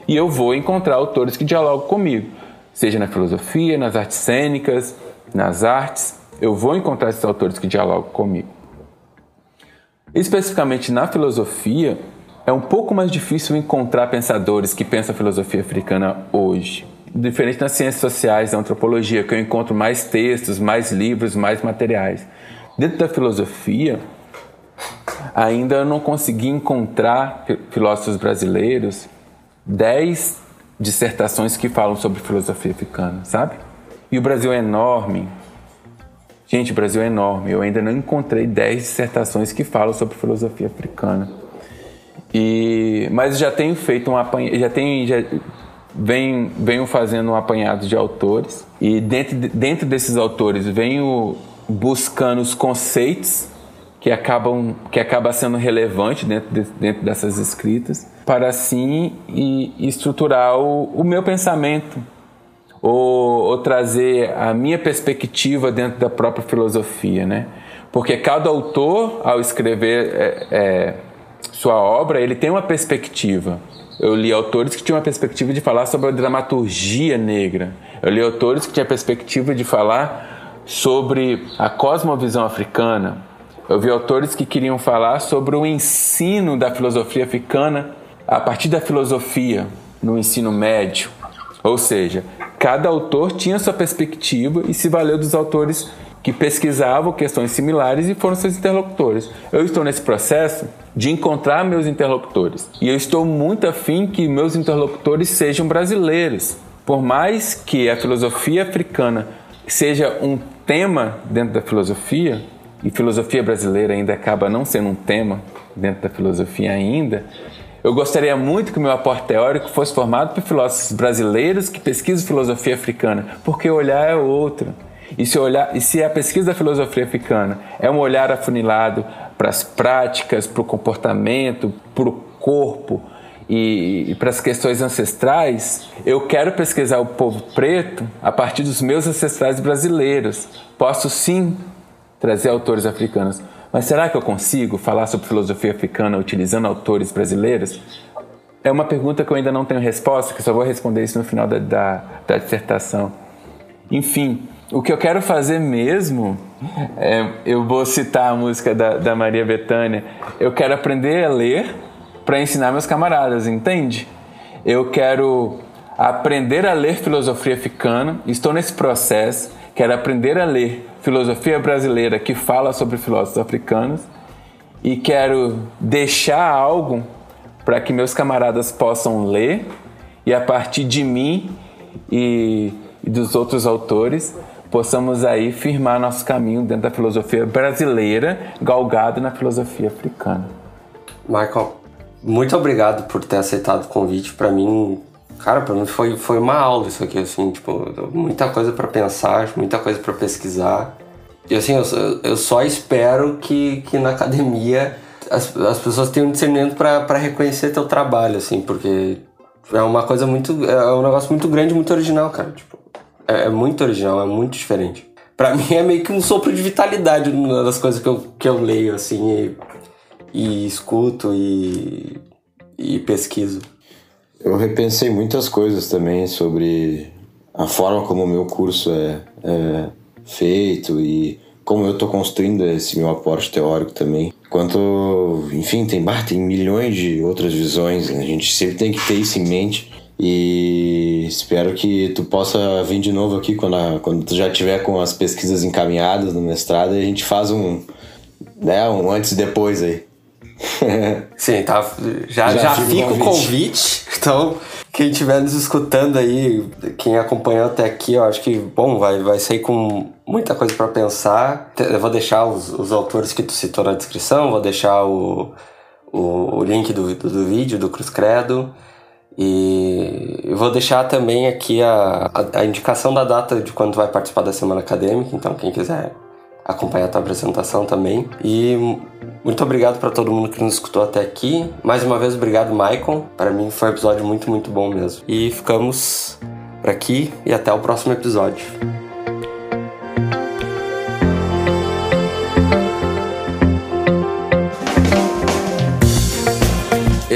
E eu vou encontrar autores que dialogam comigo, seja na filosofia, nas artes cênicas, nas artes, eu vou encontrar esses autores que dialogam comigo. Especificamente na filosofia, é um pouco mais difícil encontrar pensadores que pensam a filosofia africana hoje. Diferente nas ciências sociais, da antropologia, que eu encontro mais textos, mais livros, mais materiais. Dentro da filosofia, ainda eu não consegui encontrar filósofos brasileiros dez dissertações que falam sobre filosofia africana, sabe? E o Brasil é enorme. Gente, o Brasil é enorme. Eu ainda não encontrei dez dissertações que falam sobre filosofia africana. E, mas já tenho feito um apanhado, já tenho, já venho, venho fazendo um apanhado de autores e dentro, dentro desses autores venho buscando os conceitos que acabam que acaba sendo relevante dentro, de, dentro dessas escritas para assim e, estruturar o, o meu pensamento ou, ou, trazer a minha perspectiva dentro da própria filosofia, né? Porque cada autor ao escrever é, é, sua obra, ele tem uma perspectiva. Eu li autores que tinham uma perspectiva de falar sobre a dramaturgia negra. Eu li autores que tinham a perspectiva de falar sobre a cosmovisão africana. Eu vi autores que queriam falar sobre o ensino da filosofia africana a partir da filosofia no ensino médio. Ou seja, cada autor tinha sua perspectiva e se valeu dos autores que pesquisavam questões similares e foram seus interlocutores. Eu estou nesse processo de encontrar meus interlocutores e eu estou muito afim que meus interlocutores sejam brasileiros. Por mais que a filosofia africana seja um tema dentro da filosofia, e filosofia brasileira ainda acaba não sendo um tema dentro da filosofia ainda, eu gostaria muito que o meu aporte teórico fosse formado por filósofos brasileiros que pesquisam filosofia africana, porque o olhar é outro. E se, olhar, e se a pesquisa da filosofia africana é um olhar afunilado para as práticas, para o comportamento, para o corpo e, e para as questões ancestrais, eu quero pesquisar o povo preto a partir dos meus ancestrais brasileiros. Posso sim trazer autores africanos, mas será que eu consigo falar sobre filosofia africana utilizando autores brasileiros? É uma pergunta que eu ainda não tenho resposta, que só vou responder isso no final da, da, da dissertação. Enfim, o que eu quero fazer mesmo, é, eu vou citar a música da, da Maria Bethânia, eu quero aprender a ler para ensinar meus camaradas, entende? Eu quero aprender a ler filosofia africana, estou nesse processo, quero aprender a ler filosofia brasileira que fala sobre filósofos africanos e quero deixar algo para que meus camaradas possam ler e a partir de mim e, e dos outros autores possamos aí firmar nosso caminho dentro da filosofia brasileira, galgado na filosofia africana. Michael, muito obrigado por ter aceitado o convite. Para mim Cara, pra mim foi, foi uma aula isso aqui, assim, tipo, muita coisa para pensar, muita coisa para pesquisar. E assim, eu, eu só espero que, que na academia as, as pessoas tenham discernimento para reconhecer teu trabalho, assim, porque é uma coisa muito. É um negócio muito grande, muito original, cara. Tipo, é, é muito original, é muito diferente. Para mim é meio que um sopro de vitalidade das coisas que eu, que eu leio, assim, e, e escuto e, e pesquiso. Eu repensei muitas coisas também sobre a forma como o meu curso é, é feito e como eu estou construindo esse meu aporte teórico também. Quanto, enfim, tem, tem milhões de outras visões, né? a gente sempre tem que ter isso em mente. E espero que tu possa vir de novo aqui quando, a, quando tu já tiver com as pesquisas encaminhadas no mestrado e a gente faz um, né, um antes e depois aí. Sim, tá. Já, já, já fica o convite. Então, quem estiver nos escutando aí, quem acompanhou até aqui, eu acho que, bom, vai, vai sair com muita coisa para pensar. Eu vou deixar os, os autores que tu citou na descrição, vou deixar o, o, o link do, do, do, vídeo do Cruz Credo. E vou deixar também aqui a, a, a indicação da data de quando vai participar da semana acadêmica, então quem quiser acompanhar a tua apresentação também. E muito obrigado para todo mundo que nos escutou até aqui. Mais uma vez, obrigado, Maicon. Para mim foi um episódio muito, muito bom mesmo. E ficamos por aqui e até o próximo episódio.